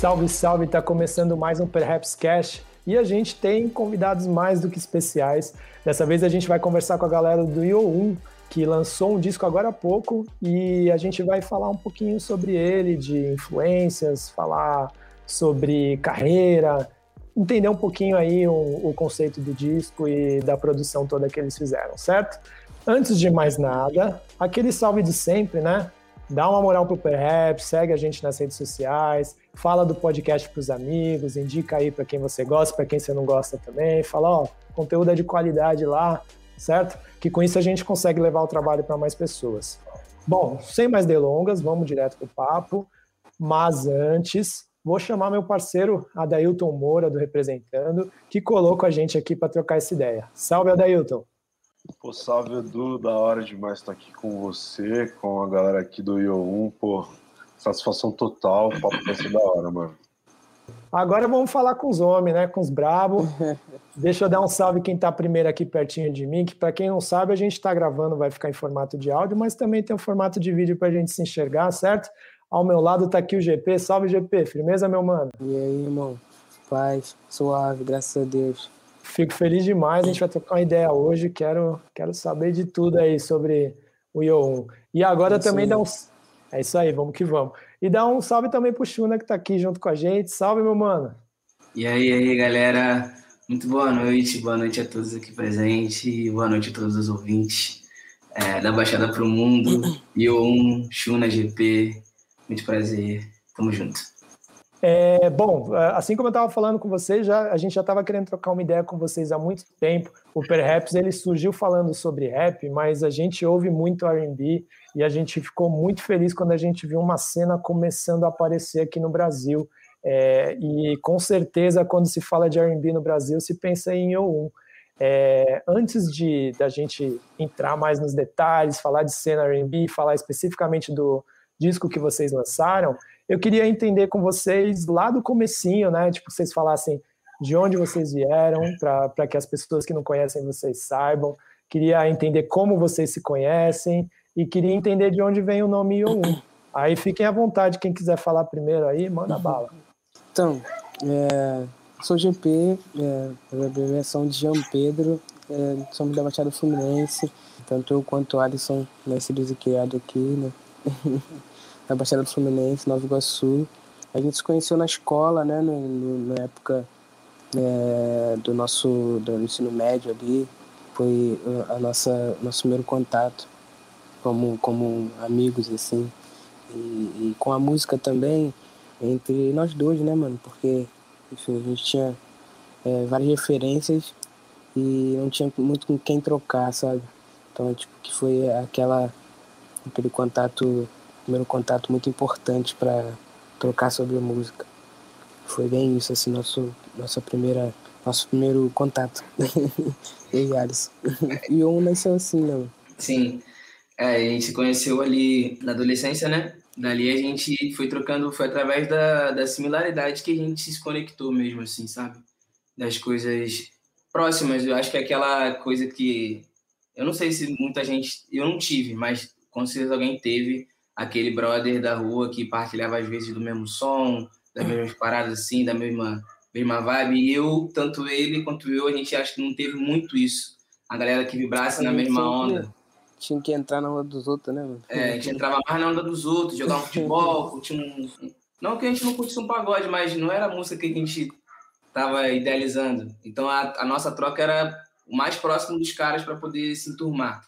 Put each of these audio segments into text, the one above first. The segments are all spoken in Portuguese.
Salve, salve! Está começando mais um Perhaps Cash e a gente tem convidados mais do que especiais. Dessa vez a gente vai conversar com a galera do Yo1, que lançou um disco agora há pouco e a gente vai falar um pouquinho sobre ele, de influências, falar sobre carreira, entender um pouquinho aí o, o conceito do disco e da produção toda que eles fizeram, certo? Antes de mais nada, aquele salve de sempre, né? Dá uma moral pro Perhaps, segue a gente nas redes sociais, fala do podcast para os amigos, indica aí para quem você gosta, para quem você não gosta também, fala, ó, conteúdo é de qualidade lá, certo? Que com isso a gente consegue levar o trabalho para mais pessoas. Bom, sem mais delongas, vamos direto pro papo, mas antes, vou chamar meu parceiro Adailton Moura do Representando, que colocou com a gente aqui para trocar essa ideia. Salve, Adailton! Pô, salve Edu, da hora demais estar aqui com você, com a galera aqui do IO1, pô, satisfação total, o papo vai ser da hora, mano. Agora vamos falar com os homens, né? Com os brabos. Deixa eu dar um salve quem está primeiro aqui pertinho de mim, que para quem não sabe, a gente está gravando, vai ficar em formato de áudio, mas também tem um formato de vídeo para a gente se enxergar, certo? Ao meu lado está aqui o GP. Salve, GP. Firmeza, meu mano? E aí, irmão? Paz, suave, graças a Deus. Fico feliz demais. A gente vai trocar uma ideia hoje. Quero, quero saber de tudo aí sobre o Yo1. E agora é também dá um. É isso aí, vamos que vamos. E dá um salve também pro Chuna que tá aqui junto com a gente. Salve, meu mano. E aí, aí, galera. Muito boa noite. Boa noite a todos aqui presentes. E boa noite a todos os ouvintes é, da Baixada pro Mundo. Yo1, Chuna GP. Muito prazer. Tamo junto. É, bom, assim como eu estava falando com vocês, já, a gente já estava querendo trocar uma ideia com vocês há muito tempo. O Perhaps ele surgiu falando sobre rap, mas a gente ouve muito R&B e a gente ficou muito feliz quando a gente viu uma cena começando a aparecer aqui no Brasil. É, e com certeza, quando se fala de R&B no Brasil, se pensa em O1. É, antes de da gente entrar mais nos detalhes, falar de cena R&B, falar especificamente do disco que vocês lançaram, eu queria entender com vocês lá do comecinho, né? Tipo, vocês falassem de onde vocês vieram, para que as pessoas que não conhecem vocês saibam. Queria entender como vocês se conhecem e queria entender de onde vem o nome Yo1. Aí fiquem à vontade, quem quiser falar primeiro aí, manda bala. Então, é, sou GP, é, abreviação de Jean Pedro, é, somos da Baixada Fluminense, tanto eu quanto o Alisson, nascidos e criados aqui, né? na Baixada do Fluminense, Nova Iguaçu. A gente se conheceu na escola, né, no, no, na época é, do nosso do ensino médio ali. Foi a nossa nosso primeiro contato como como amigos assim. E, e com a música também entre nós dois, né, mano? Porque enfim, a gente tinha é, várias referências e não tinha muito com quem trocar, sabe? Então, tipo, que foi aquela aquele contato primeiro contato muito importante para trocar sobre música. Foi bem isso, assim, nosso, nossa primeira, nosso primeiro contato. e Alisson. E um nasceu assim, né? Sim. É, a gente se conheceu ali na adolescência, né? Dali a gente foi trocando, foi através da, da similaridade que a gente se conectou mesmo, assim, sabe? Das coisas próximas. Eu acho que é aquela coisa que. Eu não sei se muita gente. Eu não tive, mas com certeza alguém teve aquele brother da rua que partilhava às vezes do mesmo som, das mesmas paradas assim, da mesma, mesma vibe. E eu, tanto ele quanto eu, a gente acha que não teve muito isso. A galera que vibrasse na mesma onda. Tinha que entrar na onda dos outros, né, mano? É, a gente entrava mais na onda dos outros, jogava um futebol, curtia um. Não que a gente não curtisse um pagode, mas não era a música que a gente tava idealizando. Então a, a nossa troca era o mais próximo dos caras para poder se enturmar.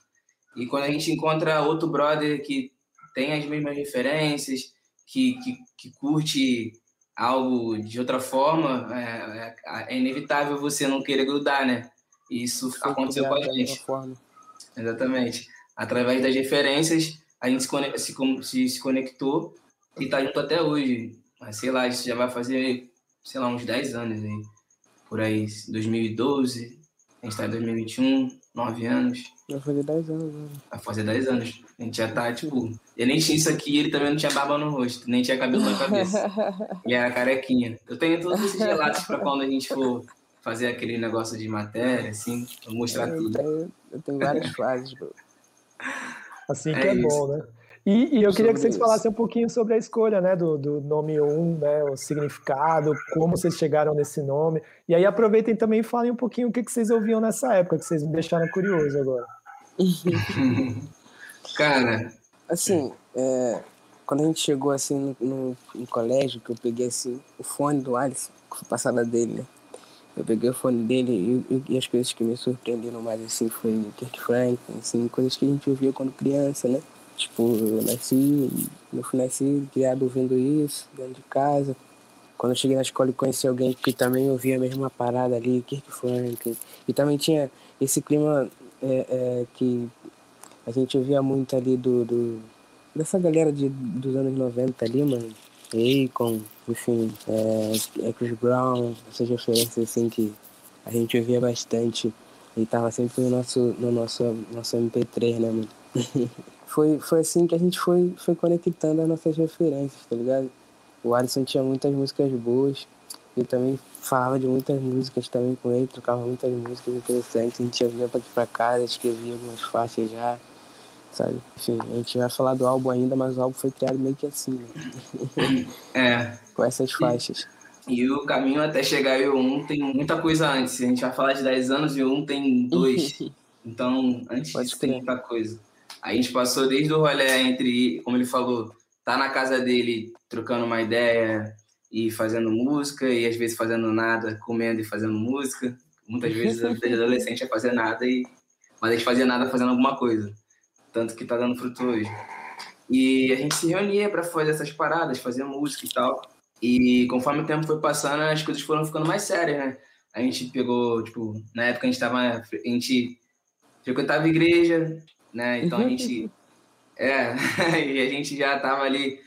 E quando a gente encontra outro brother que tem as mesmas referências, que, que, que curte algo de outra forma, é, é, é, inevitável você não querer grudar, né? Isso Sim, aconteceu com a gente. Exatamente. Através das referências, a gente se, se, se conectou e tá junto até hoje. Mas, sei lá, isso já vai fazer, sei lá, uns 10 anos aí. Por aí, 2012, a gente tá em 2021, 9 anos. Vai fazer 10 anos, né? Vai fazer 10 anos. A gente já tá, tipo. Eu nem tinha isso aqui, ele também não tinha barba no rosto, nem tinha cabelo na cabeça. e era carequinha. Eu tenho todos esses relatos pra quando a gente for fazer aquele negócio de matéria, assim, mostrar eu tudo. Tenho, eu tenho várias fases, bro. Assim que é, é bom, né? E, e eu queria que vocês isso. falassem um pouquinho sobre a escolha né, do, do nome 1, né, o significado, como vocês chegaram nesse nome. E aí aproveitem também e falem um pouquinho o que, que vocês ouviam nessa época, que vocês me deixaram curioso agora. Cara. Assim, é, quando a gente chegou assim no, no, no, colégio, que eu peguei assim, o fone do Alisson, passada dele, né? Eu peguei o fone dele e, e, as coisas que me surpreenderam mais assim foi o Kirk Franklin, assim, coisas que a gente ouvia quando criança, né? Tipo, eu nasci, eu nasci criado ouvindo isso, dentro de casa. Quando eu cheguei na escola e conheci alguém que também ouvia a mesma parada ali, Kirk Franklin. E também tinha esse clima é, é, que a gente ouvia muito ali do, do dessa galera de, dos anos 90 ali, mano. Akon, enfim, é, é, Chris Brown, essas referências assim que a gente ouvia bastante e tava sempre no nosso, no nosso, nosso MP3, né, mano? foi, foi assim que a gente foi, foi conectando as nossas referências, tá ligado? O Alisson tinha muitas músicas boas, eu também falava de muitas músicas também com ele, trocava muitas músicas interessantes, a gente ia pra aqui pra casa, escrevia algumas faixas já, sabe? Enfim, a gente vai falar do álbum ainda, mas o álbum foi criado meio que assim, né? É. com essas faixas. E o caminho até chegar em um tem muita coisa antes. A gente vai falar de 10 anos e um tem dois. Então, antes Pode disso tem muita coisa. A gente passou desde o rolê entre, como ele falou, tá na casa dele trocando uma ideia e fazendo música, e às vezes fazendo nada, comendo e fazendo música. Muitas vezes adolescente é fazer nada, e... mas a gente fazia nada fazendo alguma coisa. Tanto que tá dando fruto hoje. E a gente se reunia para fazer essas paradas, fazer música e tal. E conforme o tempo foi passando, as coisas foram ficando mais sérias, né? A gente pegou, tipo, na época a gente tava. A gente frequentava igreja, né? Então a gente. É, e a gente já estava ali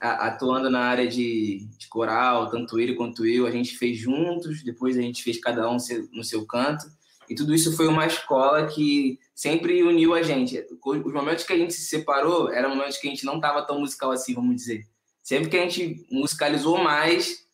atuando na área de, de, coral, tanto ele quanto eu. A gente fez juntos, depois a gente fez cada um no seu canto. E tudo isso foi uma escola que sempre uniu a gente. Os momentos que a gente se separou eram momentos que a gente não estava tão musical assim, vamos dizer. Sempre que a gente musicalizou mais,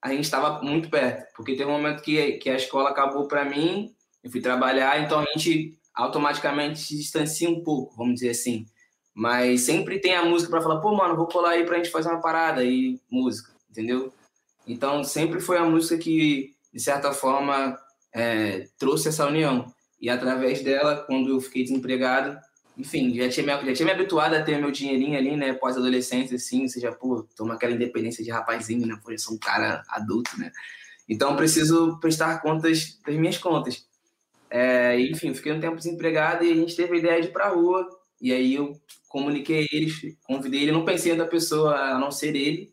a gente estava muito perto. Porque teve um momento que, que a escola acabou para mim, eu fui trabalhar, então a gente automaticamente se distancia um pouco, vamos dizer assim. Mas sempre tem a música para falar, pô, mano, vou colar aí pra gente fazer uma parada e música, entendeu? Então sempre foi a música que, de certa forma, é, trouxe essa união. E através dela, quando eu fiquei desempregado, enfim, já tinha, me, já tinha me habituado a ter meu dinheirinho ali, né? Pós-adolescência, assim, já, pô, toma aquela independência de rapazinho, né? Pô, eu sou um cara adulto, né? Então, preciso prestar contas das minhas contas. É, enfim, fiquei um tempo desempregado e a gente teve a ideia de ir pra rua. E aí eu comuniquei ele, convidei ele, não pensei em outra pessoa a não ser ele,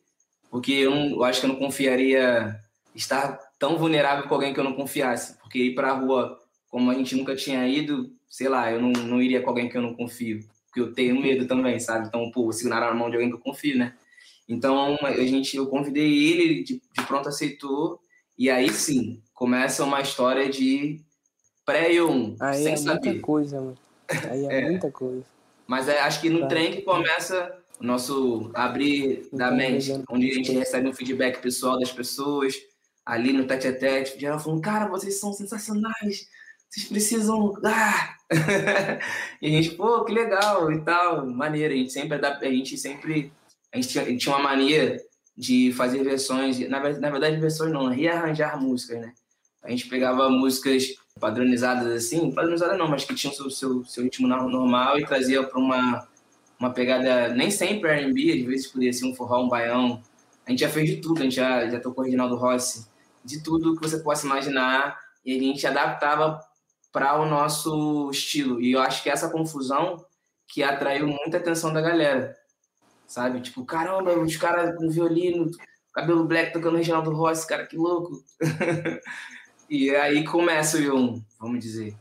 porque eu, não, eu acho que eu não confiaria estar tão vulnerável com alguém que eu não confiasse. Porque ir pra rua, como a gente nunca tinha ido, sei lá, eu não, não iria com alguém que eu não confio. Porque eu tenho medo também, sabe? Então, pô, vou segurar na mão de alguém que eu confio, né? Então, a gente, eu convidei ele, ele de, de pronto aceitou. E aí sim, começa uma história de pré-1, Aí sem é saber. muita coisa, mano. Aí é, é. muita coisa. Mas é, acho que no tá. trem que começa o nosso abrir da mente, onde a gente recebe um feedback pessoal das pessoas, ali no tete a tete, geral falando, cara, vocês são sensacionais, vocês precisam. Ah! e a gente, pô, que legal e tal, maneiro. A gente sempre a gente sempre. A gente tinha, tinha uma mania de fazer versões, na, na verdade, versões não, rearranjar músicas, né? A gente pegava músicas padronizadas assim, padronizadas não, mas que tinham seu, seu, seu ritmo normal e trazia para uma, uma pegada, nem sempre R&B, às vezes podia ser um forró, um baião. A gente já fez de tudo, a gente já, já tocou Reginaldo Rossi, de tudo que você possa imaginar, e a gente adaptava para o nosso estilo. E eu acho que essa confusão que atraiu muita atenção da galera, sabe? Tipo, caramba, os caras com violino, cabelo black tocando Reginaldo Rossi, cara, que louco. E aí começa o Yum, vamos dizer.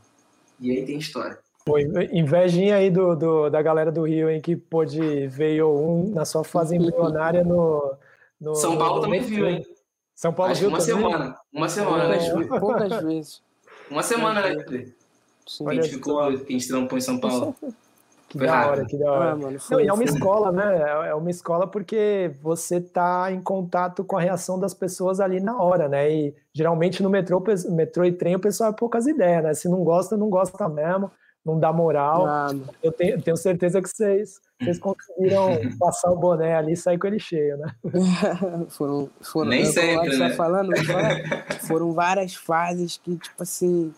E aí tem história. Pô, invejinha aí do, do, da galera do Rio, em que pôde ver Yo1 na sua fase embrionária no, no. São Paulo no... também viu, hein? São Paulo Acho viu uma também? semana. Uma semana, né? Poucas vezes. Uma semana, né? Que a gente ficou, que a gente trampou em São Paulo. Que Foi da rápido. hora, que da hora. Ah, mano, Não, e é uma escola, né? É, uma escola porque você tá em contato com a reação das pessoas ali na hora, né? E geralmente no metrô, metrô e trem o pessoal é poucas ideias, né? Se não gosta, não gosta mesmo. não dá moral. Ah, eu tenho, tenho certeza que vocês, vocês conseguiram passar o boné ali e sair com ele cheio, né? foram, foram, Nem sempre, né? falando, foram várias fases que, tipo assim,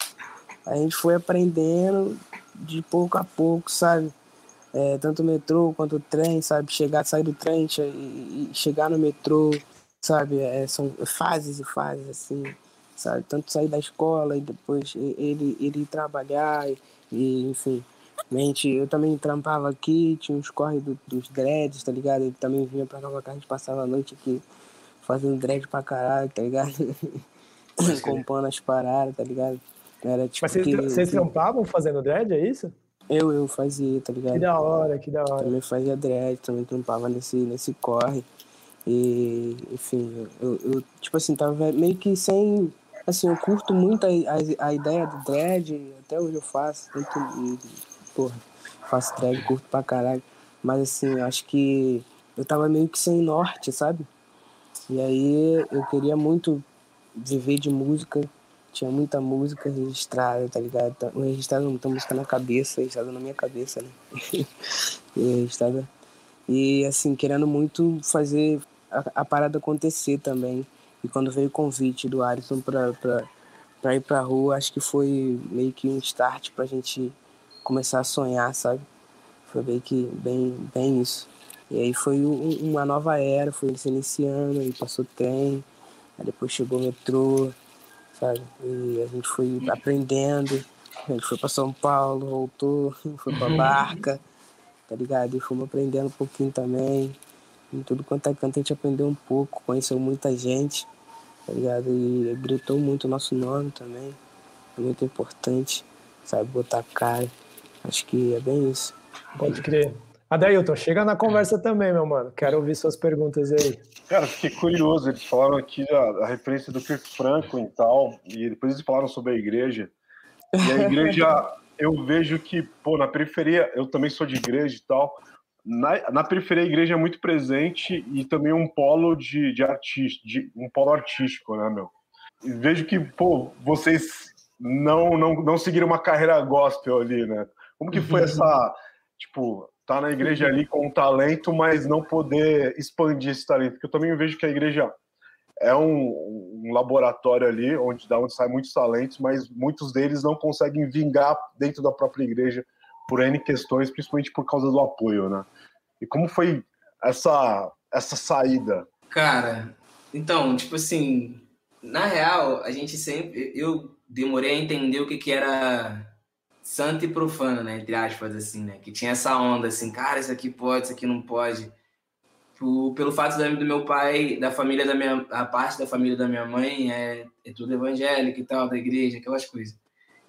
a gente foi aprendendo de pouco a pouco, sabe? É, tanto o metrô quanto o trem, sabe? Chegar, sair do trem e chegar no metrô, sabe? É, são fases e fases, assim, sabe? Tanto sair da escola e depois ele, ele ir trabalhar e, e enfim. Mente, eu também trampava aqui, tinha uns corre do, dos dreads, tá ligado? Ele também vinha pra Nova gente passava a noite aqui fazendo dread pra caralho, tá ligado? Compondo as paradas, tá ligado? Era tipo. Mas vocês, que, vocês trampavam fazendo dread, é isso? Eu, eu fazia, tá ligado? Que da hora, que da hora. Também fazia dread, também trampava nesse, nesse corre. E, enfim, eu, eu, tipo assim, tava meio que sem. Assim, eu curto muito a, a, a ideia do dread, até hoje eu faço. Muito, porra, faço dread, curto pra caralho. Mas assim, acho que eu tava meio que sem norte, sabe? E aí eu queria muito viver de música, tinha muita música registrada, tá ligado? Tá, registrada muita música na cabeça, registrada na minha cabeça, né? e registrada. E assim, querendo muito fazer a, a, parada acontecer também. E quando veio o convite do Alisson pra, pra, pra ir pra rua, acho que foi meio que um start pra gente começar a sonhar, sabe? Foi meio que bem, bem isso. E aí foi um, uma nova era, foi se iniciando, aí passou trem, aí depois chegou o metrô, sabe? E a gente foi aprendendo, a gente foi para São Paulo, voltou, foi para Barca, tá ligado? E fomos aprendendo um pouquinho também. Em tudo quanto é canto a gente aprendeu um pouco, conheceu muita gente, tá ligado? E gritou muito o nosso nome também. É muito importante, sabe? Botar cara. Acho que é bem isso. Pode crer. Adailton, chega na conversa também, meu mano. Quero ouvir suas perguntas aí. Cara, fiquei curioso. Eles falaram aqui da, referência do Kirk Franco e tal, e depois eles falaram sobre a igreja. E a igreja, eu vejo que, pô, na periferia, eu também sou de igreja e tal. Na, na periferia, a igreja é muito presente e também um polo de, de artista, de, um polo artístico, né, meu? E vejo que, pô, vocês não, não, não seguiram uma carreira gospel ali, né? Como que foi essa, tipo, tá na igreja ali com um talento, mas não poder expandir esse talento. Porque eu também vejo que a igreja é um, um laboratório ali, onde da onde saem muitos talentos, mas muitos deles não conseguem vingar dentro da própria igreja por N questões, principalmente por causa do apoio, né? E como foi essa, essa saída? Cara, então, tipo assim, na real, a gente sempre. Eu demorei a entender o que, que era santo e profano, né? Entre aspas, assim, né? Que tinha essa onda, assim, cara, isso aqui pode, isso aqui não pode. Por, pelo fato do meu pai, da família da minha... A parte da família da minha mãe é, é tudo evangélico e tal, da igreja, aquelas coisas.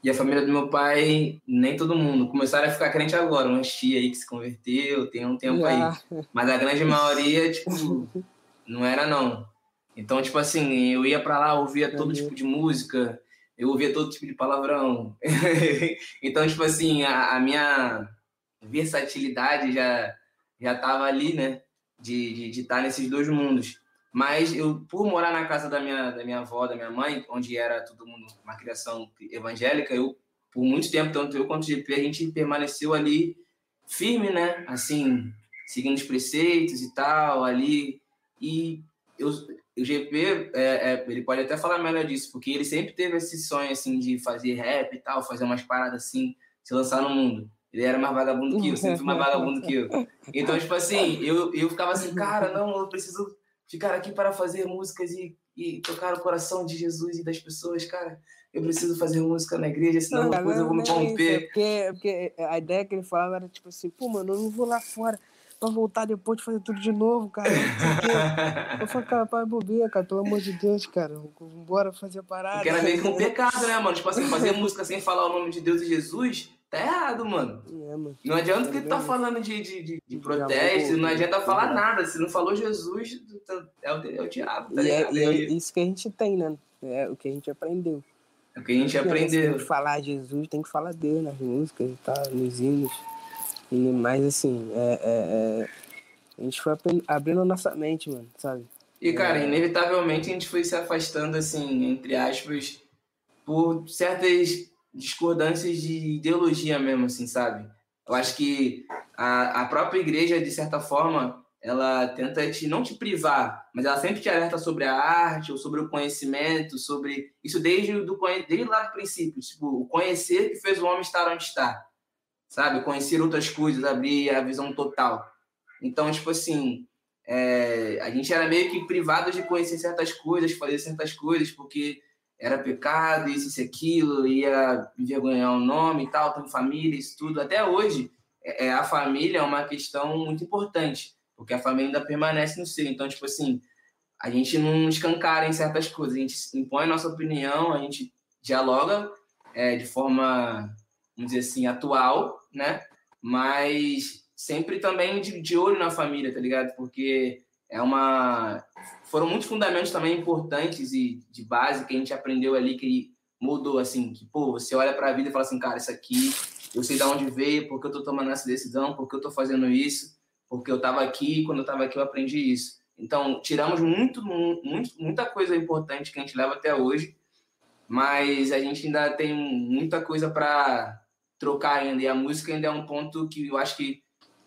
E a família do meu pai, nem todo mundo. Começaram a ficar crente agora, uma tia aí que se converteu, tem um tempo aí. Mas a grande maioria, tipo, não era não. Então, tipo assim, eu ia para lá, ouvia todo tipo de música, eu ouvia todo tipo de palavrão. então, tipo assim, a, a, minha versatilidade já já estava ali, né? De estar tá nesses dois mundos. Mas eu, por morar na casa da minha, da minha avó, da minha mãe, onde era todo mundo uma criação evangélica, eu, por muito tempo, tanto eu quanto o GP, a gente permaneceu ali firme, né? Assim, seguindo os preceitos e tal, ali. E eu, o GP, é, é, ele pode até falar melhor disso, porque ele sempre teve esse sonho, assim, de fazer rap e tal, fazer umas paradas assim, se lançar no mundo. Ele era mais vagabundo que eu, sempre mais vagabundo que eu. Então, tipo assim, eu, eu ficava assim, cara, não, eu preciso ficar aqui para fazer músicas e, e tocar o coração de Jesus e das pessoas, cara. Eu preciso fazer música na igreja, senão não, depois eu vou me romper. É porque, é porque a ideia que ele falava era tipo assim, pô, mano, eu não vou lá fora pra voltar depois de fazer tudo de novo, cara. eu falei, cara, pai, bobeira, cara, pelo amor de Deus, cara. Vambora fazer a parada. Porque era meio que um pecado, né, mano? Tipo assim, fazer música sem falar o nome de Deus e Jesus. Tá errado, mano. É, mano. Não adianta que tu tá falando de, de, de, de protesto, não adianta falar nada. Se não falou Jesus, é o, é o diabo, tá e é, e é isso que a gente tem, né? É o que a gente aprendeu. É o que a gente aprendeu. Tem que falar Jesus, tem que falar Deus nas músicas tal, nos hinos. E, mas assim, é, é, é, a gente foi abrindo a nossa mente, mano, sabe? E, cara, inevitavelmente a gente foi se afastando, assim, entre aspas, por certas discordâncias de ideologia mesmo, assim, sabe? Eu acho que a, a própria igreja, de certa forma, ela tenta te, não te privar, mas ela sempre te alerta sobre a arte ou sobre o conhecimento, sobre isso desde, do, desde lá do princípio, tipo, o conhecer que fez o homem estar onde está, sabe? Conhecer outras coisas, abrir a visão total. Então, tipo assim, é, a gente era meio que privado de conhecer certas coisas, fazer certas coisas, porque era pecado, isso e aquilo, ia envergonhar o nome e tal, tem família, isso tudo. Até hoje, é, é, a família é uma questão muito importante, porque a família ainda permanece no ser. Então, tipo assim, a gente não escancara em certas coisas, a gente impõe a nossa opinião, a gente dialoga é, de forma, vamos dizer assim, atual, né? Mas sempre também de, de olho na família, tá ligado? Porque é uma foram muitos fundamentos também importantes e de base que a gente aprendeu ali que mudou assim, que pô, você olha para a vida e fala assim, cara, isso aqui eu sei de onde veio, porque eu tô tomando essa decisão, porque eu tô fazendo isso, porque eu tava aqui, quando eu tava aqui eu aprendi isso. Então, tiramos muito, muito muita coisa importante que a gente leva até hoje, mas a gente ainda tem muita coisa para trocar ainda, e a música ainda é um ponto que eu acho que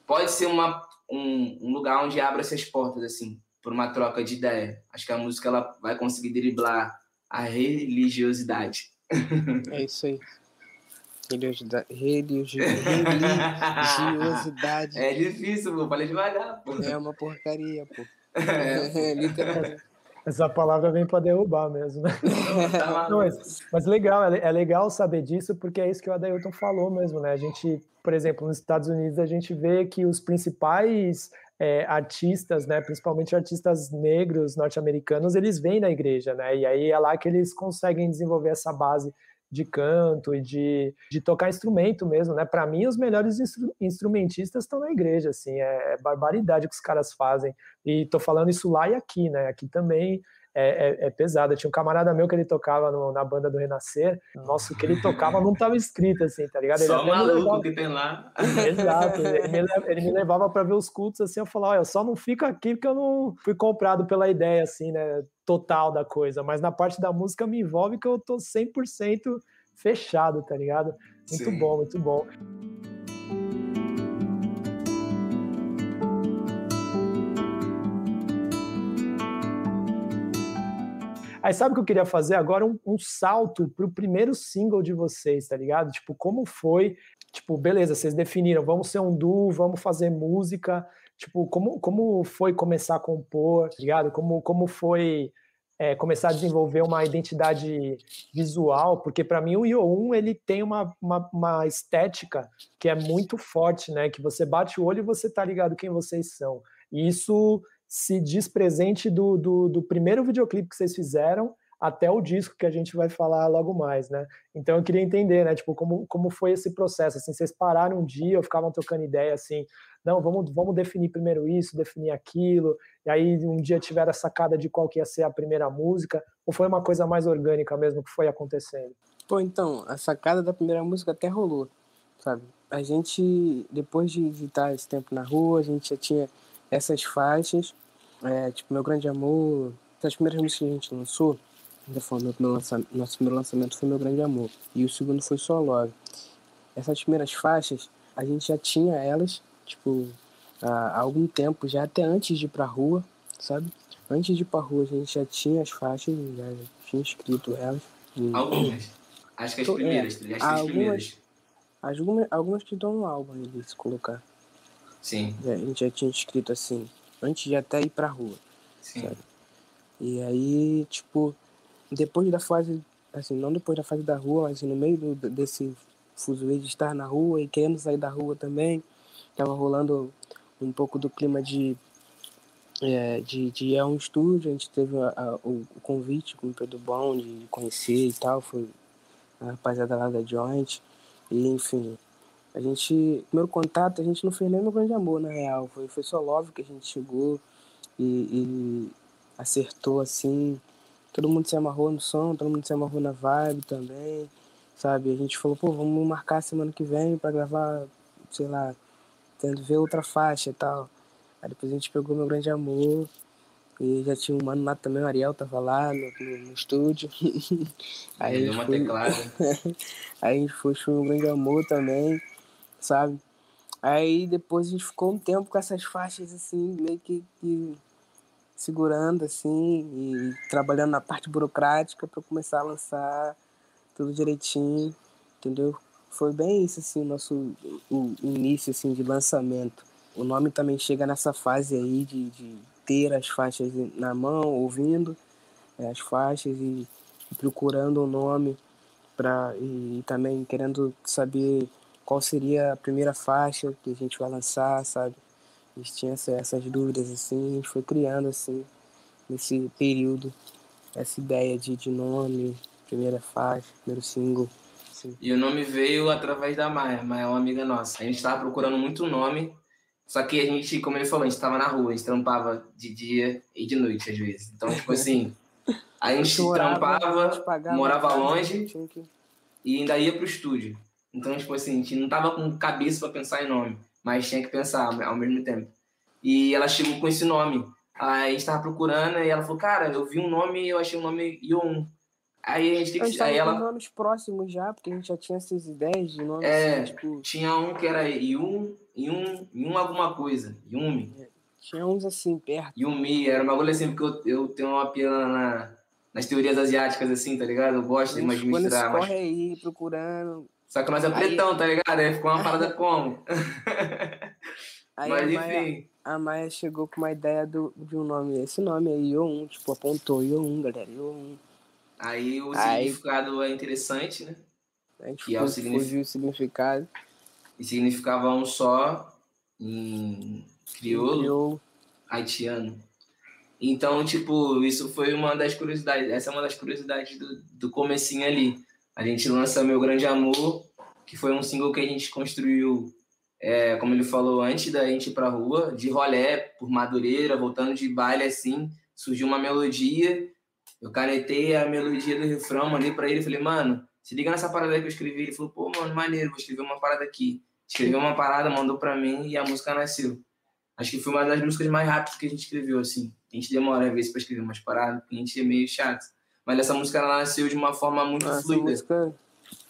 pode ser uma um, um lugar onde abra essas portas, assim, por uma troca de ideia. Acho que a música ela vai conseguir driblar a religiosidade. É isso aí. Religiosidade. religiosidade. É difícil, pô. Falei devagar, pô. É uma porcaria, pô. É, é literalmente. Essa palavra vem para derrubar mesmo, né? Não, mas, mas, legal, é, é, legal saber disso, porque é isso que o Adailton falou mesmo, né? A gente, por exemplo, nos Estados Unidos, a gente vê que os principais é, artistas, né, principalmente artistas negros norte-americanos, eles vêm da igreja, né? E aí é lá que eles conseguem desenvolver essa base de canto e de, de tocar instrumento mesmo, né? Para mim, os melhores instru instrumentistas estão na igreja, assim, é, é, barbaridade que os caras fazem. E tô falando isso lá e aqui, né? Aqui também é, é, é pesado. Tinha um camarada meu que ele tocava no, na banda do Renascer, nossa, o que ele tocava não tava escrito, assim, tá ligado? Ele só maluco levava... que tem lá. Exato, ele me, ele me levava para ver os cultos, assim, eu falava, olha, só não fica aqui porque eu não fui comprado pela ideia, assim, né? total da coisa, mas na parte da música me envolve que eu tô 100% fechado, tá ligado? Muito Sim. bom, muito bom. Aí sabe o que eu queria fazer agora? Um, um salto pro primeiro single de vocês, tá ligado? Tipo, como foi? Tipo, beleza, vocês definiram, vamos ser um duo, vamos fazer música. Tipo, como, como foi começar a compor, tá ligado? Como, como foi é, começar a desenvolver uma identidade visual, porque para mim o Io1 ele tem uma, uma, uma, estética que é muito forte, né? Que você bate o olho e você tá ligado quem vocês são. E isso se diz presente do, do, do primeiro videoclipe que vocês fizeram até o disco que a gente vai falar logo mais, né? Então eu queria entender, né? Tipo, como, como foi esse processo? Assim, vocês pararam um dia, ou ficavam trocando ideia assim, não, vamos, vamos definir primeiro isso, definir aquilo, e aí um dia tiveram a sacada de qual que ia ser a primeira música, ou foi uma coisa mais orgânica mesmo que foi acontecendo? Pô, então, a sacada da primeira música até rolou, sabe? A gente, depois de estar esse tempo na rua, a gente já tinha essas faixas, é, tipo, Meu Grande Amor, as primeiras músicas que a gente lançou, ainda foi meu, lançamento, nosso primeiro lançamento foi Meu Grande Amor, e o segundo foi Só Love. Essas primeiras faixas, a gente já tinha elas, tipo, há algum tempo, já até antes de ir pra rua, sabe? Antes de ir pra rua, a gente já tinha as faixas, já tinha escrito elas. E... Algumas. Acho que as primeiras, é, as algumas, primeiras. Algumas, algumas que dão no álbum ali, se colocar. Sim. a gente já tinha escrito assim, antes de até ir pra rua. Sim. Sabe? E aí, tipo, depois da fase, assim, não depois da fase da rua, mas assim, no meio do, desse fuzuê de estar na rua e querendo sair da rua também, estava rolando um pouco do clima de, é, de, de ir a um estúdio, a gente teve a, a, o, o, convite com o Pedro Bom de conhecer e tal, foi a rapaziada lá da Joint, e enfim, a gente, primeiro contato, a gente não fez nem no grande amor, na real, foi, foi só love que a gente chegou e, e acertou assim, todo mundo se amarrou no som, todo mundo se amarrou na vibe também, sabe? A gente falou, pô, vamos marcar semana que vem para gravar, sei lá, tendo ver outra faixa e tal. Aí depois a gente pegou Meu Grande Amor E já tinha um mano lá também, o Ariel tava lá no, no, no estúdio. aí Ele uma foi... teclada. aí a gente foi um grande amor também, sabe? Aí depois a gente ficou um tempo com essas faixas assim, meio que, que segurando assim e trabalhando na parte burocrática para começar a lançar tudo direitinho, entendeu? Foi bem isso assim, nosso o início assim de lançamento. O nome também chega nessa fase aí de, de ter as faixas na mão, ouvindo é, as faixas e, e procurando o um nome para e, e também querendo saber qual seria a primeira faixa que a gente vai lançar, sabe? A gente tinha essas dúvidas assim, a gente foi criando assim nesse período essa ideia de, de nome, primeira faixa, primeiro single. Assim. E o nome veio através da Maia, Maia é uma amiga nossa. A gente estava procurando muito nome só que a gente, como ele falou, a gente tava na rua, a gente trampava de dia e de noite, às vezes. Então, tipo assim, a gente trampava, morava longe que... e ainda ia pro estúdio. Então, tipo assim, a gente não tava com cabeça para pensar em nome, mas tinha que pensar ao mesmo tempo. E ela chegou com esse nome. Aí a gente tava procurando e ela falou, cara, eu vi um nome e eu achei o nome Yon. Aí a gente tem que. Aí ela... nomes próximos já, porque a gente já tinha essas ideias de nomes. É, assim, tipo... tinha um que era Yum, Yum, Yum alguma coisa. Yumi. É, tinha uns assim, perto. Yumi, era um bagulho assim, porque eu, eu tenho uma pena na, nas teorias asiáticas, assim, tá ligado? Eu gosto de mais misturar. Mas... corre aí, procurando. Só que nós é pretão, aí... tá ligado? Aí ficou uma parada como? Aí Mas, a Maia, enfim. A Maia chegou com uma ideia do, de um nome. Esse nome aí, Yo1, tipo, apontou Yo1, galera, Yo1. Aí o Aí, significado é interessante, né? A gente que é o, signific... o significado. E significava um só em crioulo, crioulo, haitiano. Então, tipo, isso foi uma das curiosidades. Essa é uma das curiosidades do, do comecinho ali. A gente lança Meu Grande Amor, que foi um single que a gente construiu, é, como ele falou, antes da gente ir pra rua, de rolé, por Madureira, voltando de baile assim, surgiu uma melodia eu canetei a melodia do refrão, mandei pra ele, falei, mano, se liga nessa parada que eu escrevi. Ele falou, pô, mano, maneiro, vou escrever uma parada aqui. Escreveu uma parada, mandou pra mim e a música nasceu. Acho que foi uma das músicas mais rápidas que a gente escreveu, assim. A gente demora às vezes pra escrever umas paradas, porque a gente é meio chato. Mas essa música ela nasceu de uma forma muito essa fluida. música